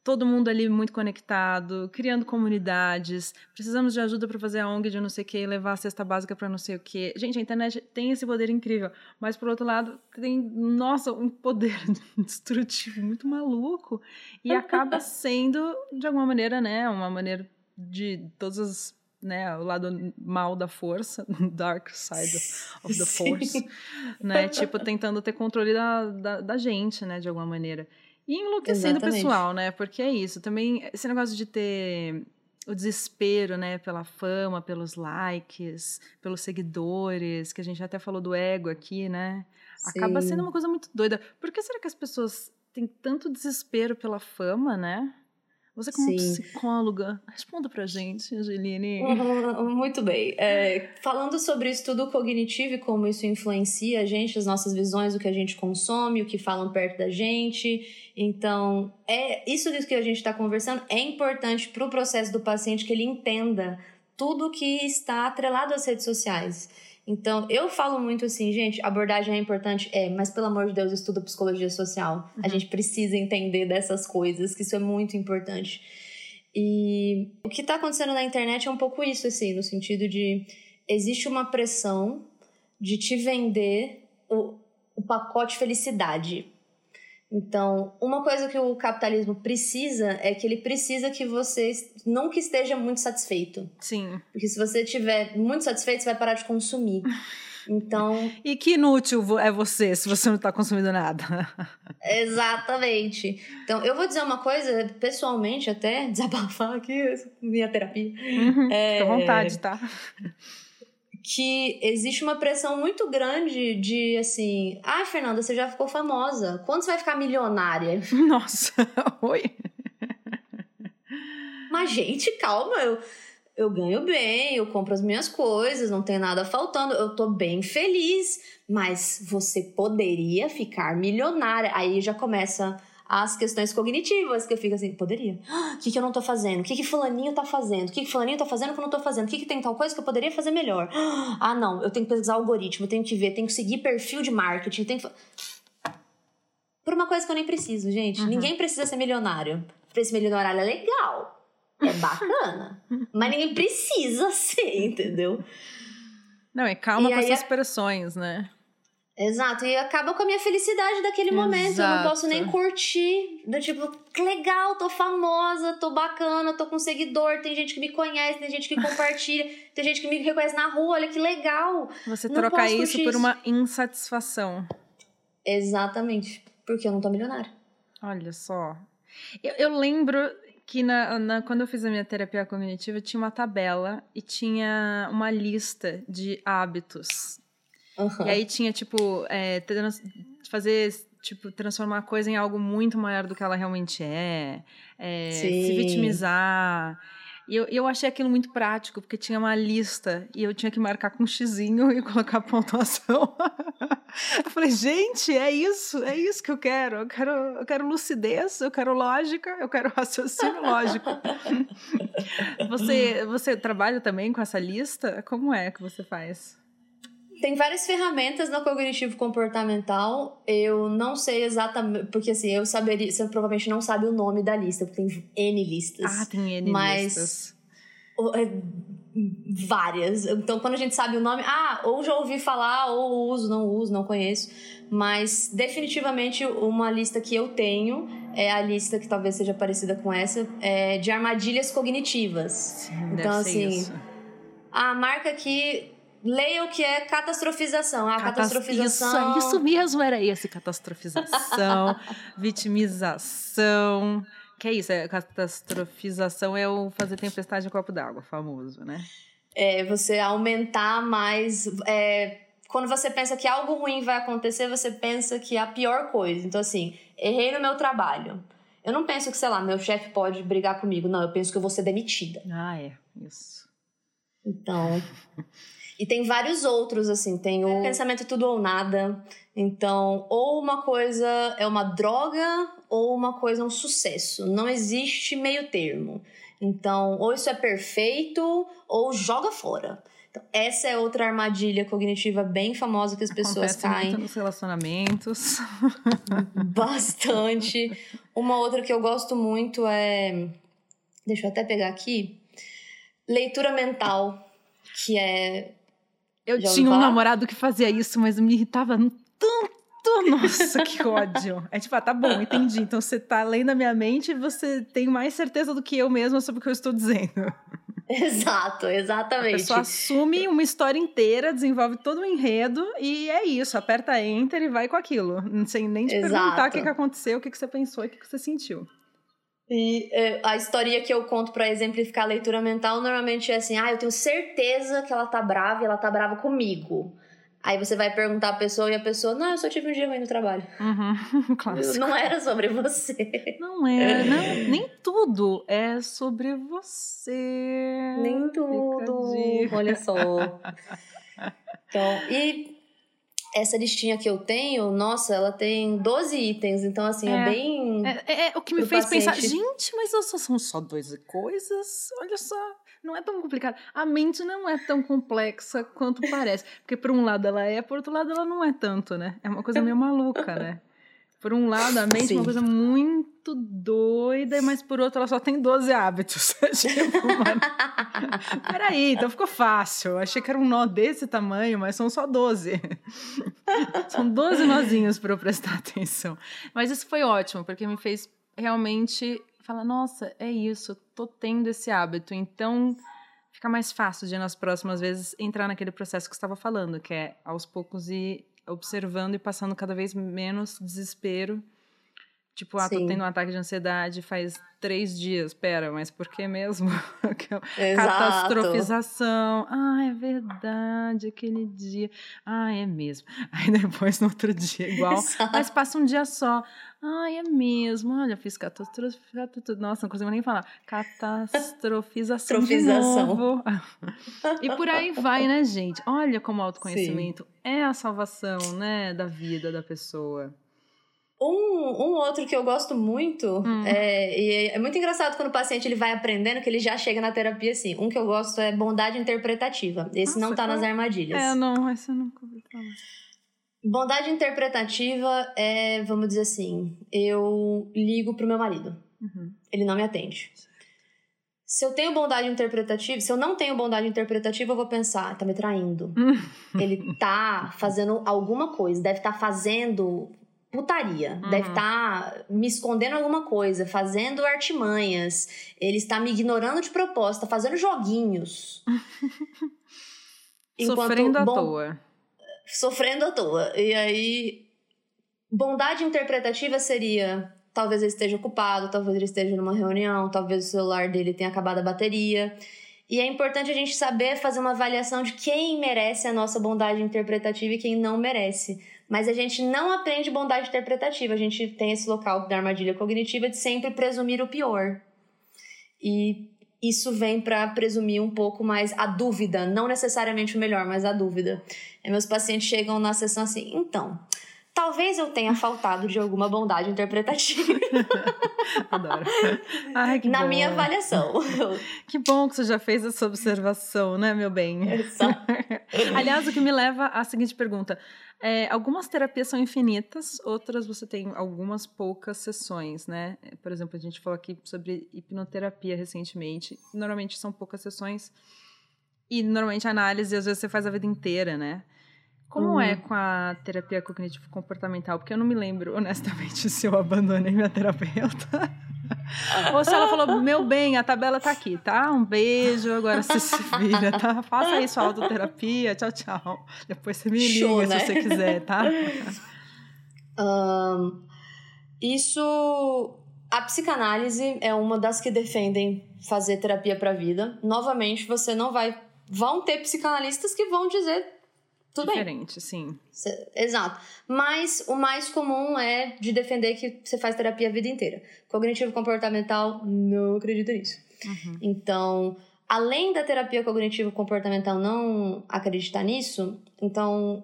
todo mundo ali muito conectado, criando comunidades. Precisamos de ajuda para fazer a ONG de não sei o que, levar a cesta básica para não sei o que. Gente, a internet tem esse poder incrível, mas por outro lado, tem, nossa, um poder destrutivo muito maluco e acaba sendo, de alguma maneira, né, uma maneira de todas as né, o lado mal da força, dark side of the force, né, tipo, tentando ter controle da, da, da, gente, né, de alguma maneira. E enlouquecendo o pessoal, né, porque é isso, também esse negócio de ter o desespero, né, pela fama, pelos likes, pelos seguidores, que a gente até falou do ego aqui, né, Sim. acaba sendo uma coisa muito doida. Por que será que as pessoas têm tanto desespero pela fama, né? Você como Sim. psicóloga, responda pra gente, Angeline. Uhum, muito bem. É, falando sobre estudo cognitivo e como isso influencia a gente, as nossas visões, o que a gente consome, o que falam perto da gente. Então, é isso que a gente está conversando é importante para o processo do paciente que ele entenda tudo que está atrelado às redes sociais. Então, eu falo muito assim, gente, abordagem é importante, é, mas pelo amor de Deus, estuda psicologia social. Uhum. A gente precisa entender dessas coisas, que isso é muito importante. E o que está acontecendo na internet é um pouco isso, assim, no sentido de existe uma pressão de te vender o, o pacote felicidade. Então, uma coisa que o capitalismo precisa é que ele precisa que você nunca esteja muito satisfeito. Sim. Porque se você estiver muito satisfeito, você vai parar de consumir. Então. E que inútil é você se você não está consumindo nada. Exatamente. Então, eu vou dizer uma coisa, pessoalmente, até desabafar aqui, minha terapia. Uhum, é... Fica à vontade, tá? Que existe uma pressão muito grande de assim, ah, Fernanda, você já ficou famosa. Quando você vai ficar milionária? Nossa, oi. Mas, gente, calma, eu, eu ganho bem, eu compro as minhas coisas, não tem nada faltando, eu tô bem feliz. Mas você poderia ficar milionária. Aí já começa as questões cognitivas, que eu fico assim, poderia. O que, que eu não tô fazendo? O que, que fulaninho tá fazendo? O que, que fulaninho tá fazendo que eu não tô fazendo? O que, que tem tal coisa que eu poderia fazer melhor? Ah, não, eu tenho que pesquisar algoritmo, eu tenho que ver, tenho que seguir perfil de marketing, tenho que... Por uma coisa que eu nem preciso, gente. Uhum. Ninguém precisa ser milionário. Pra esse milionário é legal. É bacana. mas ninguém precisa ser, entendeu? Não, é calma e com essas pressões, né? Exato, e acaba com a minha felicidade daquele Exato. momento. Eu não posso nem curtir. Do tipo, que legal, tô famosa, tô bacana, tô com seguidor, tem gente que me conhece, tem gente que compartilha, tem gente que me reconhece na rua, olha que legal. Você não troca isso por uma insatisfação. Exatamente, porque eu não tô milionária. Olha só. Eu, eu lembro que na, na, quando eu fiz a minha terapia cognitiva, tinha uma tabela e tinha uma lista de hábitos Uhum. E aí tinha, tipo, é, fazer, tipo, transformar a coisa em algo muito maior do que ela realmente é, é se vitimizar. E eu, eu achei aquilo muito prático, porque tinha uma lista e eu tinha que marcar com um xizinho e colocar pontuação. Eu falei, gente, é isso, é isso que eu quero. Eu quero, eu quero lucidez, eu quero lógica, eu quero raciocínio lógico. você, você trabalha também com essa lista? Como é que você faz? Tem várias ferramentas no cognitivo comportamental. Eu não sei exatamente, porque assim, eu saberia, você provavelmente não sabe o nome da lista, porque tem N listas. Ah, tem N mas, listas. É, várias. Então, quando a gente sabe o nome, ah, ou já ouvi falar, ou uso, não uso, não conheço. Mas definitivamente uma lista que eu tenho é a lista que talvez seja parecida com essa, é de armadilhas cognitivas. Sim, então, assim, isso. a marca que Leia o que é catastrofização. A catastrofização. Isso, isso mesmo era esse: catastrofização, vitimização. Que é isso? É, catastrofização é o fazer tempestade em copo d'água, famoso, né? É você aumentar mais. É, quando você pensa que algo ruim vai acontecer, você pensa que é a pior coisa. Então, assim, errei no meu trabalho. Eu não penso que, sei lá, meu chefe pode brigar comigo. Não, eu penso que eu vou ser demitida. Ah, é. Isso. Então. E tem vários outros, assim, tem o pensamento tudo ou nada. Então, ou uma coisa é uma droga, ou uma coisa é um sucesso. Não existe meio termo. Então, ou isso é perfeito, ou joga fora. Então, essa é outra armadilha cognitiva bem famosa que as pessoas caem. Muito nos relacionamentos. Bastante. Uma outra que eu gosto muito é. Deixa eu até pegar aqui. Leitura mental, que é eu Já tinha um namorado que fazia isso, mas me irritava tanto. Nossa, que ódio. É tipo, ah, tá bom, entendi. Então você tá além da minha mente e você tem mais certeza do que eu mesma sobre o que eu estou dizendo. Exato, exatamente. A pessoa assume uma história inteira, desenvolve todo o um enredo e é isso. Aperta enter e vai com aquilo. Sem nem te Exato. perguntar o que, que aconteceu, o que, que você pensou e o que, que você sentiu. E é, a história que eu conto para exemplificar a leitura mental normalmente é assim: ah, eu tenho certeza que ela tá brava e ela tá brava comigo. Aí você vai perguntar a pessoa e a pessoa, não, eu só tive um dia ruim no trabalho. Uhum, clássico. Não era sobre você. Não é, não, nem tudo é sobre você. Nem tudo. Olha só. Então, e essa listinha que eu tenho, nossa, ela tem 12 itens, então assim, é, é bem. É, é, é, o que me fez paciente. pensar, gente, mas são só 12 coisas? Olha só, não é tão complicado. A mente não é tão complexa quanto parece. Porque por um lado ela é, por outro lado ela não é tanto, né? É uma coisa meio maluca, né? Por um lado, a mente Sim. é uma coisa muito doida, mas por outro, ela só tem 12 hábitos. tipo, mano. Peraí, então ficou fácil. Eu achei que era um nó desse tamanho, mas são só 12. são 12 nozinhos para eu prestar atenção. Mas isso foi ótimo, porque me fez realmente falar: nossa, é isso, tô tendo esse hábito. Então fica mais fácil de nas próximas vezes entrar naquele processo que você estava falando, que é aos poucos ir observando e passando cada vez menos desespero. Tipo, ah, Sim. tô tendo um ataque de ansiedade faz três dias. Pera, mas por que mesmo? Catastrofização. Ah, é verdade, aquele dia. Ah, é mesmo. Aí depois, no outro dia, igual. Exato. Mas passa um dia só. Ah, é mesmo. Olha, fiz catastrofização. Nossa, não consigo nem falar. Catastrofização. e por aí vai, né, gente? Olha como o autoconhecimento Sim. é a salvação, né, da vida da pessoa. Um, um outro que eu gosto muito, hum. é, e é muito engraçado quando o paciente ele vai aprendendo que ele já chega na terapia assim. Um que eu gosto é bondade interpretativa. Esse Nossa, não tá nas armadilhas. É, não, esse eu nunca ouvi falar. Bondade interpretativa é, vamos dizer assim, eu ligo pro meu marido. Uhum. Ele não me atende. Se eu tenho bondade interpretativa, se eu não tenho bondade interpretativa, eu vou pensar, tá me traindo. ele tá fazendo alguma coisa, deve estar tá fazendo putaria. Uhum. Deve estar tá me escondendo alguma coisa, fazendo artimanhas. Ele está me ignorando de propósito, tá fazendo joguinhos. Enquanto, sofrendo à bom, toa. Sofrendo à toa. E aí, bondade interpretativa seria: talvez ele esteja ocupado, talvez ele esteja numa reunião, talvez o celular dele tenha acabado a bateria. E é importante a gente saber fazer uma avaliação de quem merece a nossa bondade interpretativa e quem não merece. Mas a gente não aprende bondade interpretativa, a gente tem esse local da armadilha cognitiva de sempre presumir o pior. E isso vem para presumir um pouco mais a dúvida, não necessariamente o melhor, mas a dúvida. E meus pacientes chegam na sessão assim, então, talvez eu tenha faltado de alguma bondade interpretativa. Adoro. Ai, na bom. minha avaliação. Que bom que você já fez essa observação, né, meu bem? Aliás, o que me leva à seguinte pergunta. É, algumas terapias são infinitas, outras você tem algumas poucas sessões, né? Por exemplo, a gente falou aqui sobre hipnoterapia recentemente. Normalmente são poucas sessões e normalmente a análise às vezes você faz a vida inteira, né? Como uhum. é com a terapia cognitivo-comportamental? Porque eu não me lembro, honestamente, se eu abandonei minha terapeuta. Ou se ela falou, meu bem, a tabela tá aqui, tá? Um beijo, agora você se vira, tá? Faça aí sua autoterapia, tchau, tchau. Depois você me liga Show, né? se você quiser, tá? Um, isso. A psicanálise é uma das que defendem fazer terapia para vida. Novamente, você não vai. Vão ter psicanalistas que vão dizer tudo Diferente, bem. sim. Exato. Mas o mais comum é de defender que você faz terapia a vida inteira. Cognitivo comportamental, não acredito nisso. Uhum. Então, além da terapia cognitivo comportamental não acreditar nisso, então.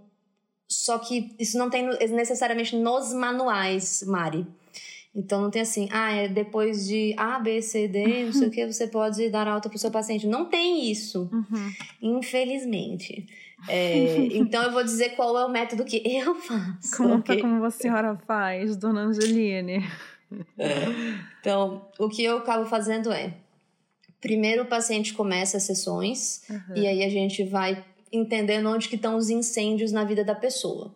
Só que isso não tem necessariamente nos manuais, Mari. Então não tem assim, ah, é depois de A, B, C, D, não sei o que, você pode dar alta para o seu paciente. Não tem isso, uhum. infelizmente. É, então eu vou dizer qual é o método que eu faço. Conta okay? como a senhora faz, dona Angeline. Então, o que eu acabo fazendo é: primeiro o paciente começa as sessões uhum. e aí a gente vai entendendo onde que estão os incêndios na vida da pessoa.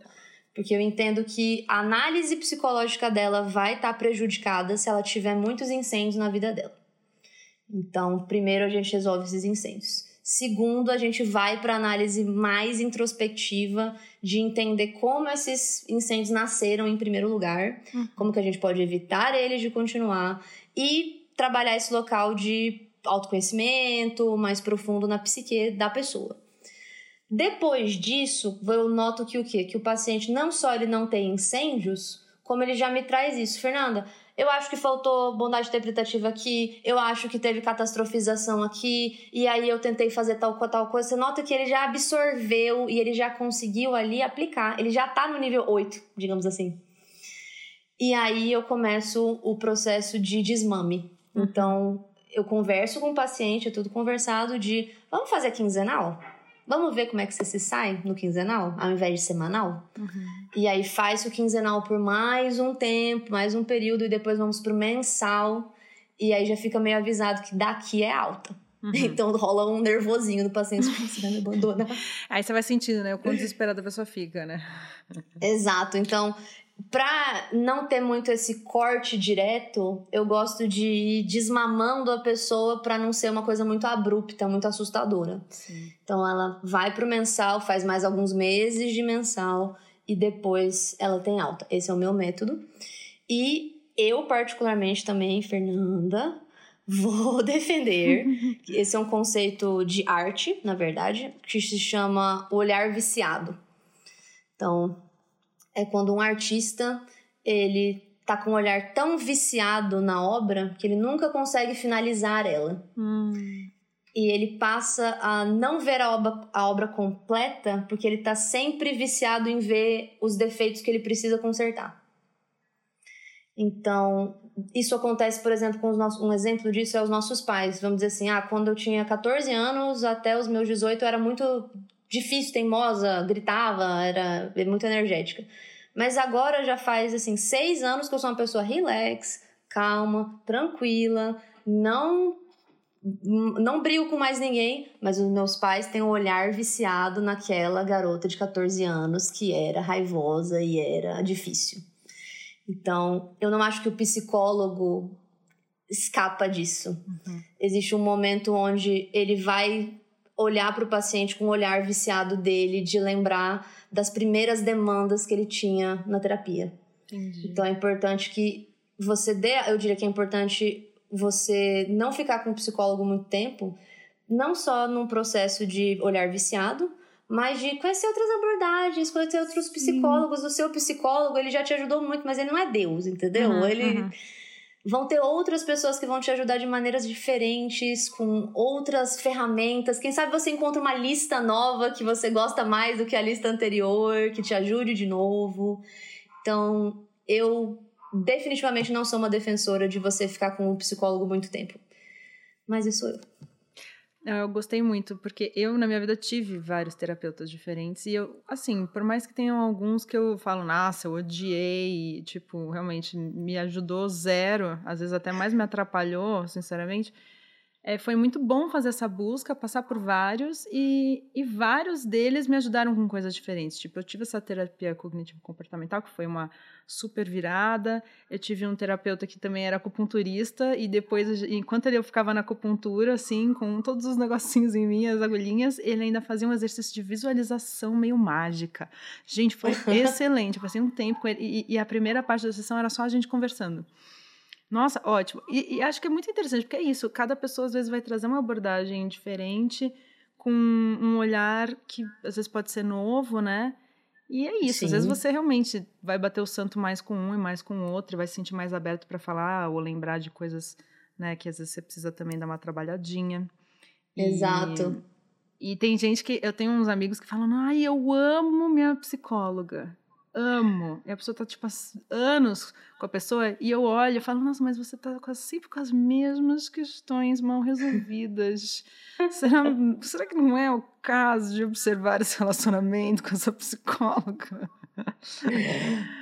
Porque eu entendo que a análise psicológica dela vai estar tá prejudicada se ela tiver muitos incêndios na vida dela. Então, primeiro a gente resolve esses incêndios. Segundo, a gente vai para análise mais introspectiva de entender como esses incêndios nasceram em primeiro lugar, uhum. como que a gente pode evitar eles de continuar e trabalhar esse local de autoconhecimento mais profundo na psique da pessoa. Depois disso, eu noto que o quê? Que o paciente não só ele não tem incêndios, como ele já me traz isso. Fernanda, eu acho que faltou bondade interpretativa aqui, eu acho que teve catastrofização aqui, e aí eu tentei fazer tal, tal coisa. Você nota que ele já absorveu e ele já conseguiu ali aplicar, ele já tá no nível 8, digamos assim. E aí eu começo o processo de desmame. Uhum. Então, eu converso com o paciente, é tudo conversado de, vamos fazer quinzenal? Vamos ver como é que você se sai no quinzenal, ao invés de semanal? Uhum. E aí faz o quinzenal por mais um tempo, mais um período, e depois vamos pro mensal. E aí já fica meio avisado que daqui é alta. Uhum. Então rola um nervosinho do paciente, você vai me abandonar. Aí você vai sentindo, né? O quão desesperada a pessoa fica, né? Exato. Então, pra não ter muito esse corte direto, eu gosto de ir desmamando a pessoa para não ser uma coisa muito abrupta, muito assustadora. Sim. Então ela vai pro mensal, faz mais alguns meses de mensal e depois ela tem alta. Esse é o meu método. E eu particularmente também, Fernanda, vou defender. Esse é um conceito de arte, na verdade, que se chama olhar viciado. Então, é quando um artista ele tá com um olhar tão viciado na obra que ele nunca consegue finalizar ela. Hum. E ele passa a não ver a obra, a obra completa porque ele tá sempre viciado em ver os defeitos que ele precisa consertar. Então, isso acontece, por exemplo, com os nossos, um exemplo disso é os nossos pais. Vamos dizer assim, ah, quando eu tinha 14 anos até os meus 18 eu era muito difícil, teimosa, gritava, era muito energética. Mas agora já faz assim seis anos que eu sou uma pessoa relax, calma, tranquila, não não brigo com mais ninguém, mas os meus pais têm um olhar viciado naquela garota de 14 anos que era raivosa e era difícil. Então, eu não acho que o psicólogo escapa disso. Uhum. Existe um momento onde ele vai olhar para o paciente com o olhar viciado dele, de lembrar das primeiras demandas que ele tinha na terapia. Entendi. Então é importante que você dê, eu diria que é importante você não ficar com o psicólogo muito tempo, não só num processo de olhar viciado, mas de conhecer outras abordagens, conhecer outros Sim. psicólogos. O seu psicólogo, ele já te ajudou muito, mas ele não é Deus, entendeu? Uhum, ele uhum vão ter outras pessoas que vão te ajudar de maneiras diferentes, com outras ferramentas. Quem sabe você encontra uma lista nova que você gosta mais do que a lista anterior, que te ajude de novo. Então, eu definitivamente não sou uma defensora de você ficar com um psicólogo muito tempo. Mas isso sou eu. Eu gostei muito, porque eu, na minha vida, tive vários terapeutas diferentes. E eu, assim, por mais que tenham alguns que eu falo, nossa, eu odiei, tipo, realmente me ajudou zero, às vezes até mais me atrapalhou, sinceramente é, foi muito bom fazer essa busca, passar por vários, e, e vários deles me ajudaram com coisas diferentes. Tipo, eu tive essa terapia cognitivo-comportamental, que foi uma super virada. Eu tive um terapeuta que também era acupunturista, e depois, enquanto eu ficava na acupuntura, assim, com todos os negocinhos em mim, as agulhinhas, ele ainda fazia um exercício de visualização meio mágica. Gente, foi excelente. Eu passei um tempo com ele, e, e a primeira parte da sessão era só a gente conversando. Nossa, ótimo. E, e, acho que é muito interessante, porque é isso, cada pessoa às vezes vai trazer uma abordagem diferente, com um olhar que às vezes pode ser novo, né? E é isso, Sim. às vezes você realmente vai bater o santo mais com um e mais com o outro, e vai se sentir mais aberto para falar ou lembrar de coisas, né, que às vezes você precisa também dar uma trabalhadinha. Exato. E, e tem gente que eu tenho uns amigos que falam: "Ai, eu amo minha psicóloga" amo. E a pessoa tá, tipo, anos com a pessoa, e eu olho e falo, nossa, mas você tá sempre com as mesmas questões mal resolvidas. será, será que não é o caso de observar esse relacionamento com essa psicóloga?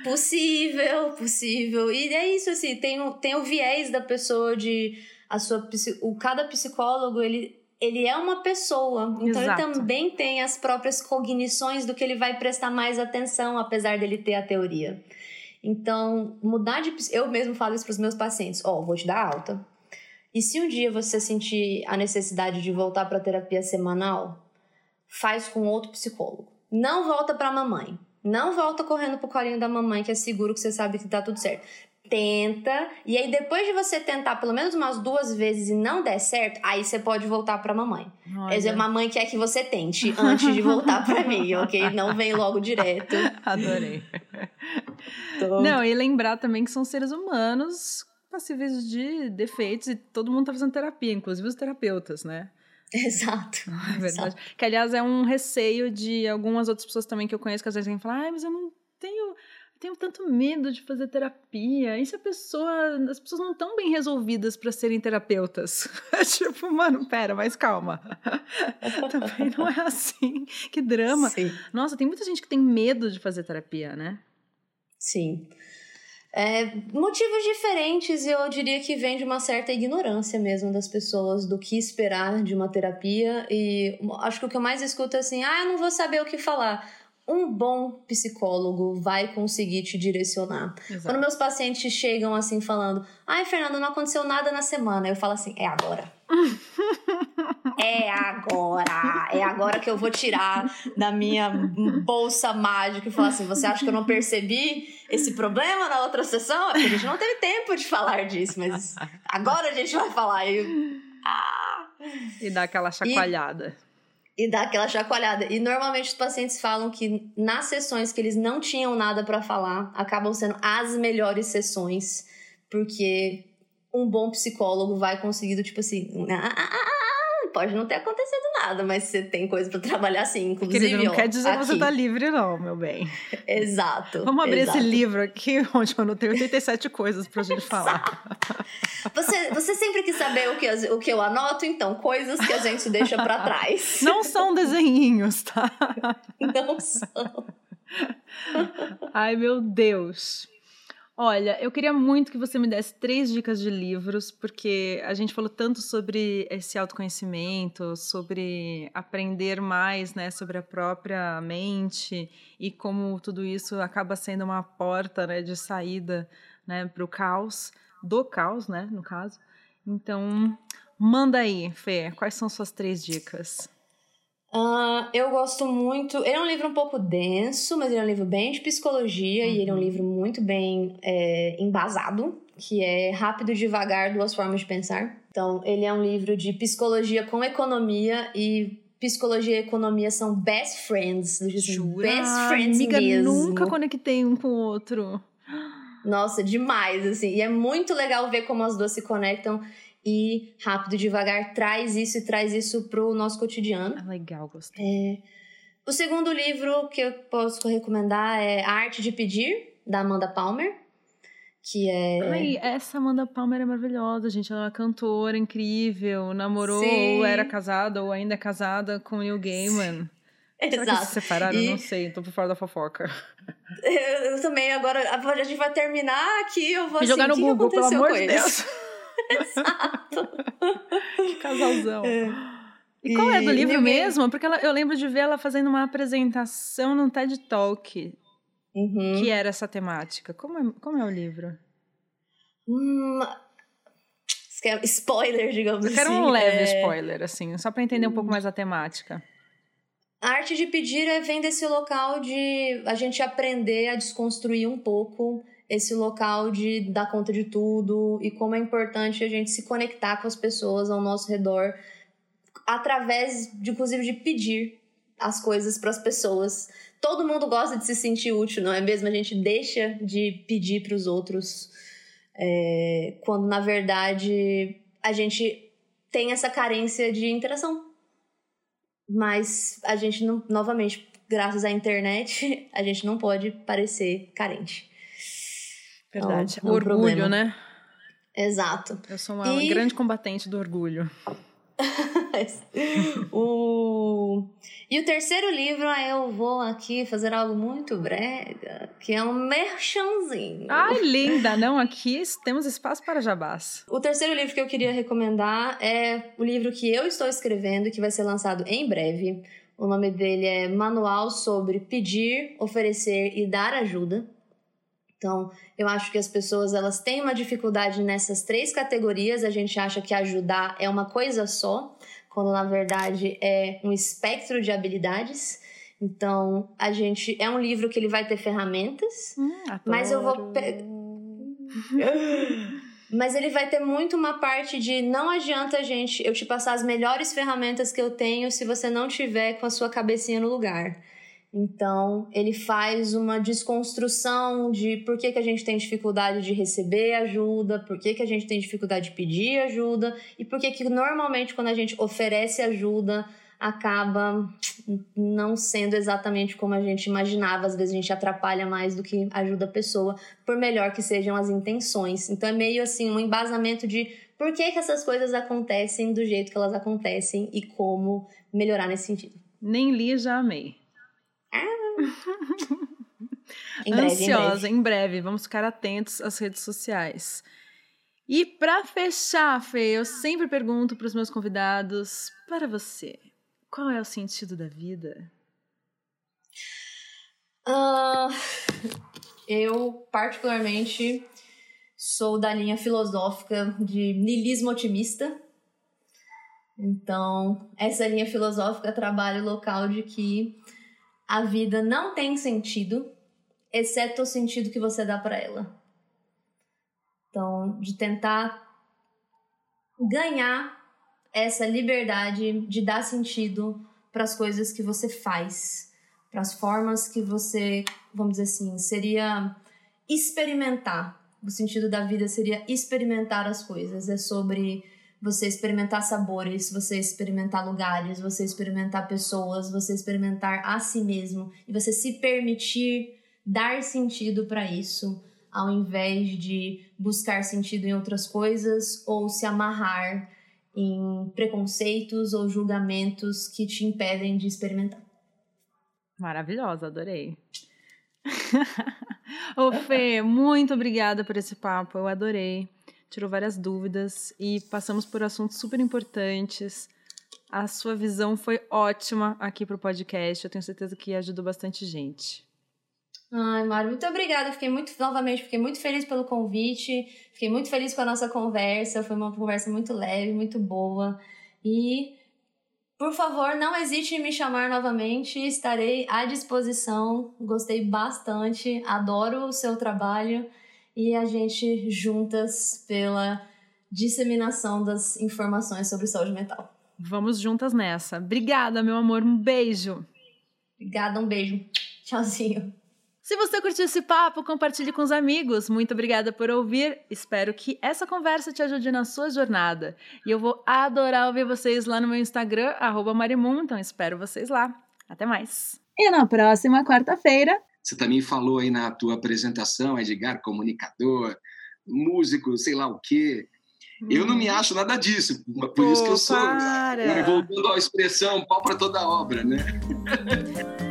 Possível, possível. E é isso, assim, tem o, tem o viés da pessoa de. A sua, o, cada psicólogo, ele ele é uma pessoa, então Exato. ele também tem as próprias cognições do que ele vai prestar mais atenção, apesar dele ter a teoria. Então, mudar de. Eu mesmo falo isso para os meus pacientes: Ó, oh, vou te dar alta. E se um dia você sentir a necessidade de voltar para a terapia semanal, faz com outro psicólogo. Não volta para a mamãe. Não volta correndo pro colinho da mamãe, que é seguro que você sabe que tá tudo certo tenta, e aí depois de você tentar pelo menos umas duas vezes e não der certo, aí você pode voltar pra mamãe. Quer dizer, mamãe quer que você tente antes de voltar pra mim, ok? Não vem logo direto. Adorei. Tô... Não, e lembrar também que são seres humanos passíveis de defeitos e todo mundo tá fazendo terapia, inclusive os terapeutas, né? Exato. É verdade. Exato. Que, aliás, é um receio de algumas outras pessoas também que eu conheço que às vezes vêm falar, ai, mas eu não tenho tenho tanto medo de fazer terapia. E se a pessoa. As pessoas não estão bem resolvidas para serem terapeutas? tipo, mano, pera, mas calma. Também não é assim. Que drama. Sim. Nossa, tem muita gente que tem medo de fazer terapia, né? Sim. É, motivos diferentes, eu diria que vem de uma certa ignorância mesmo das pessoas do que esperar de uma terapia. E acho que o que eu mais escuto é assim: ah, eu não vou saber o que falar um bom psicólogo vai conseguir te direcionar. Exato. Quando meus pacientes chegam assim falando: "Ai, Fernanda, não aconteceu nada na semana". Eu falo assim: "É agora". é agora. É agora que eu vou tirar da minha bolsa mágica e falar assim: "Você acha que eu não percebi esse problema na outra sessão? É porque a gente não teve tempo de falar disso, mas agora a gente vai falar". E, ah. e dá aquela chacoalhada. E e dá aquela chacoalhada. E normalmente os pacientes falam que nas sessões que eles não tinham nada para falar, acabam sendo as melhores sessões, porque um bom psicólogo vai conseguir, tipo assim, ah, ah, ah, pode não ter acontecido nada, mas você tem coisa para trabalhar assim, inclusive. Querido, não ó, quer dizer aqui. que você tá livre, não, meu bem. Exato. Vamos abrir exato. esse livro aqui, onde eu anotei 87 coisas pra gente falar. Você, você sempre quis saber o que, o que eu anoto, então, coisas que a gente deixa para trás. Não são desenhinhos, tá? Não são. Ai, meu Deus. Olha, eu queria muito que você me desse três dicas de livros, porque a gente falou tanto sobre esse autoconhecimento, sobre aprender mais, né, sobre a própria mente e como tudo isso acaba sendo uma porta, né, de saída, né, para o caos, do caos, né, no caso. Então, manda aí, Fê, quais são suas três dicas? Uh, eu gosto muito. Ele é um livro um pouco denso, mas ele é um livro bem de psicologia uhum. e ele é um uhum. livro muito bem é, embasado, que é Rápido e Devagar, Duas Formas de Pensar. Então, ele é um livro de psicologia com economia e psicologia e economia são best friends. Jura? Best friends Amiga, mesmo. nunca conectei um com o outro. Nossa, demais, assim. E é muito legal ver como as duas se conectam e Rápido e Devagar traz isso e traz isso pro nosso cotidiano. Ah, legal, gostei. É... O segundo livro que eu posso recomendar é A Arte de Pedir, da Amanda Palmer. Que é. Ai, essa Amanda Palmer é maravilhosa, gente. Ela é uma cantora incrível, namorou, Sim. ou era casada, ou ainda é casada com Neil Gaiman. Exato. Será que se separaram? E... Não sei, tô por fora da fofoca. Eu, eu, também, agora a gente vai terminar aqui, eu vou e assim, jogar no Google, pelo amor de Deus. Exato. que casalzão. É. E qual é do livro mesmo? Porque ela, eu lembro de ver ela fazendo uma apresentação num TED Talk. Uhum. Que era essa temática. Como é, como é o livro? Hum, spoiler, digamos eu assim. Eu quero um leve é... spoiler, assim, só para entender um pouco hum. mais a temática. A arte de pedir é, vem desse local de a gente aprender a desconstruir um pouco esse local de dar conta de tudo e como é importante a gente se conectar com as pessoas ao nosso redor através, de, inclusive, de pedir as coisas para as pessoas. Todo mundo gosta de se sentir útil, não é mesmo? A gente deixa de pedir para os outros é, quando na verdade a gente tem essa carência de interação. Mas a gente não, novamente, graças à internet, a gente não pode parecer carente. Verdade. Então, é um orgulho, problema. né? Exato. Eu sou uma e... grande combatente do orgulho. o... E o terceiro livro, eu vou aqui fazer algo muito brega, que é um merchanzinho. Ai, linda! Não, aqui temos espaço para jabás. O terceiro livro que eu queria recomendar é o livro que eu estou escrevendo, que vai ser lançado em breve. O nome dele é Manual sobre Pedir, Oferecer e Dar Ajuda. Então, eu acho que as pessoas elas têm uma dificuldade nessas três categorias. A gente acha que ajudar é uma coisa só, quando na verdade é um espectro de habilidades. Então, a gente é um livro que ele vai ter ferramentas, hum, mas eu vou mas ele vai ter muito uma parte de não adianta gente eu te passar as melhores ferramentas que eu tenho se você não tiver com a sua cabecinha no lugar. Então, ele faz uma desconstrução de por que, que a gente tem dificuldade de receber ajuda, por que, que a gente tem dificuldade de pedir ajuda e por que, que normalmente quando a gente oferece ajuda acaba não sendo exatamente como a gente imaginava. Às vezes a gente atrapalha mais do que ajuda a pessoa, por melhor que sejam as intenções. Então, é meio assim um embasamento de por que, que essas coisas acontecem do jeito que elas acontecem e como melhorar nesse sentido. Nem li, já amei em breve, Ansiosa, em breve. em breve. Vamos ficar atentos às redes sociais. E para fechar, Fê, eu sempre pergunto para os meus convidados, para você, qual é o sentido da vida? Uh, eu, particularmente, sou da linha filosófica de niilismo otimista. Então, essa linha filosófica trabalha o local de que a vida não tem sentido, exceto o sentido que você dá para ela. Então, de tentar ganhar essa liberdade de dar sentido para as coisas que você faz, para as formas que você, vamos dizer assim, seria experimentar. O sentido da vida seria experimentar as coisas. É sobre você experimentar sabores, você experimentar lugares, você experimentar pessoas, você experimentar a si mesmo e você se permitir dar sentido para isso, ao invés de buscar sentido em outras coisas ou se amarrar em preconceitos ou julgamentos que te impedem de experimentar. Maravilhosa, adorei. Ô Fê, muito obrigada por esse papo, eu adorei tirou várias dúvidas e passamos por assuntos super importantes. A sua visão foi ótima aqui para o podcast. Eu tenho certeza que ajudou bastante gente. Ai, Mário, muito obrigada. Fiquei muito, novamente, fiquei muito feliz pelo convite. Fiquei muito feliz com a nossa conversa. Foi uma conversa muito leve, muito boa. E, por favor, não hesite em me chamar novamente. Estarei à disposição. Gostei bastante. Adoro o seu trabalho e a gente juntas pela disseminação das informações sobre saúde mental. Vamos juntas nessa. Obrigada, meu amor. Um beijo. Obrigada, um beijo. Tchauzinho. Se você curtiu esse papo, compartilhe com os amigos. Muito obrigada por ouvir. Espero que essa conversa te ajude na sua jornada. E eu vou adorar ouvir vocês lá no meu Instagram, Marimun, então espero vocês lá. Até mais. E na próxima quarta-feira. Você também falou aí na tua apresentação, Edgar, comunicador, músico, sei lá o quê. Eu não me uhum. acho nada disso, por Pô, isso que eu sou. Para. Voltando à expressão, pau para toda obra, né?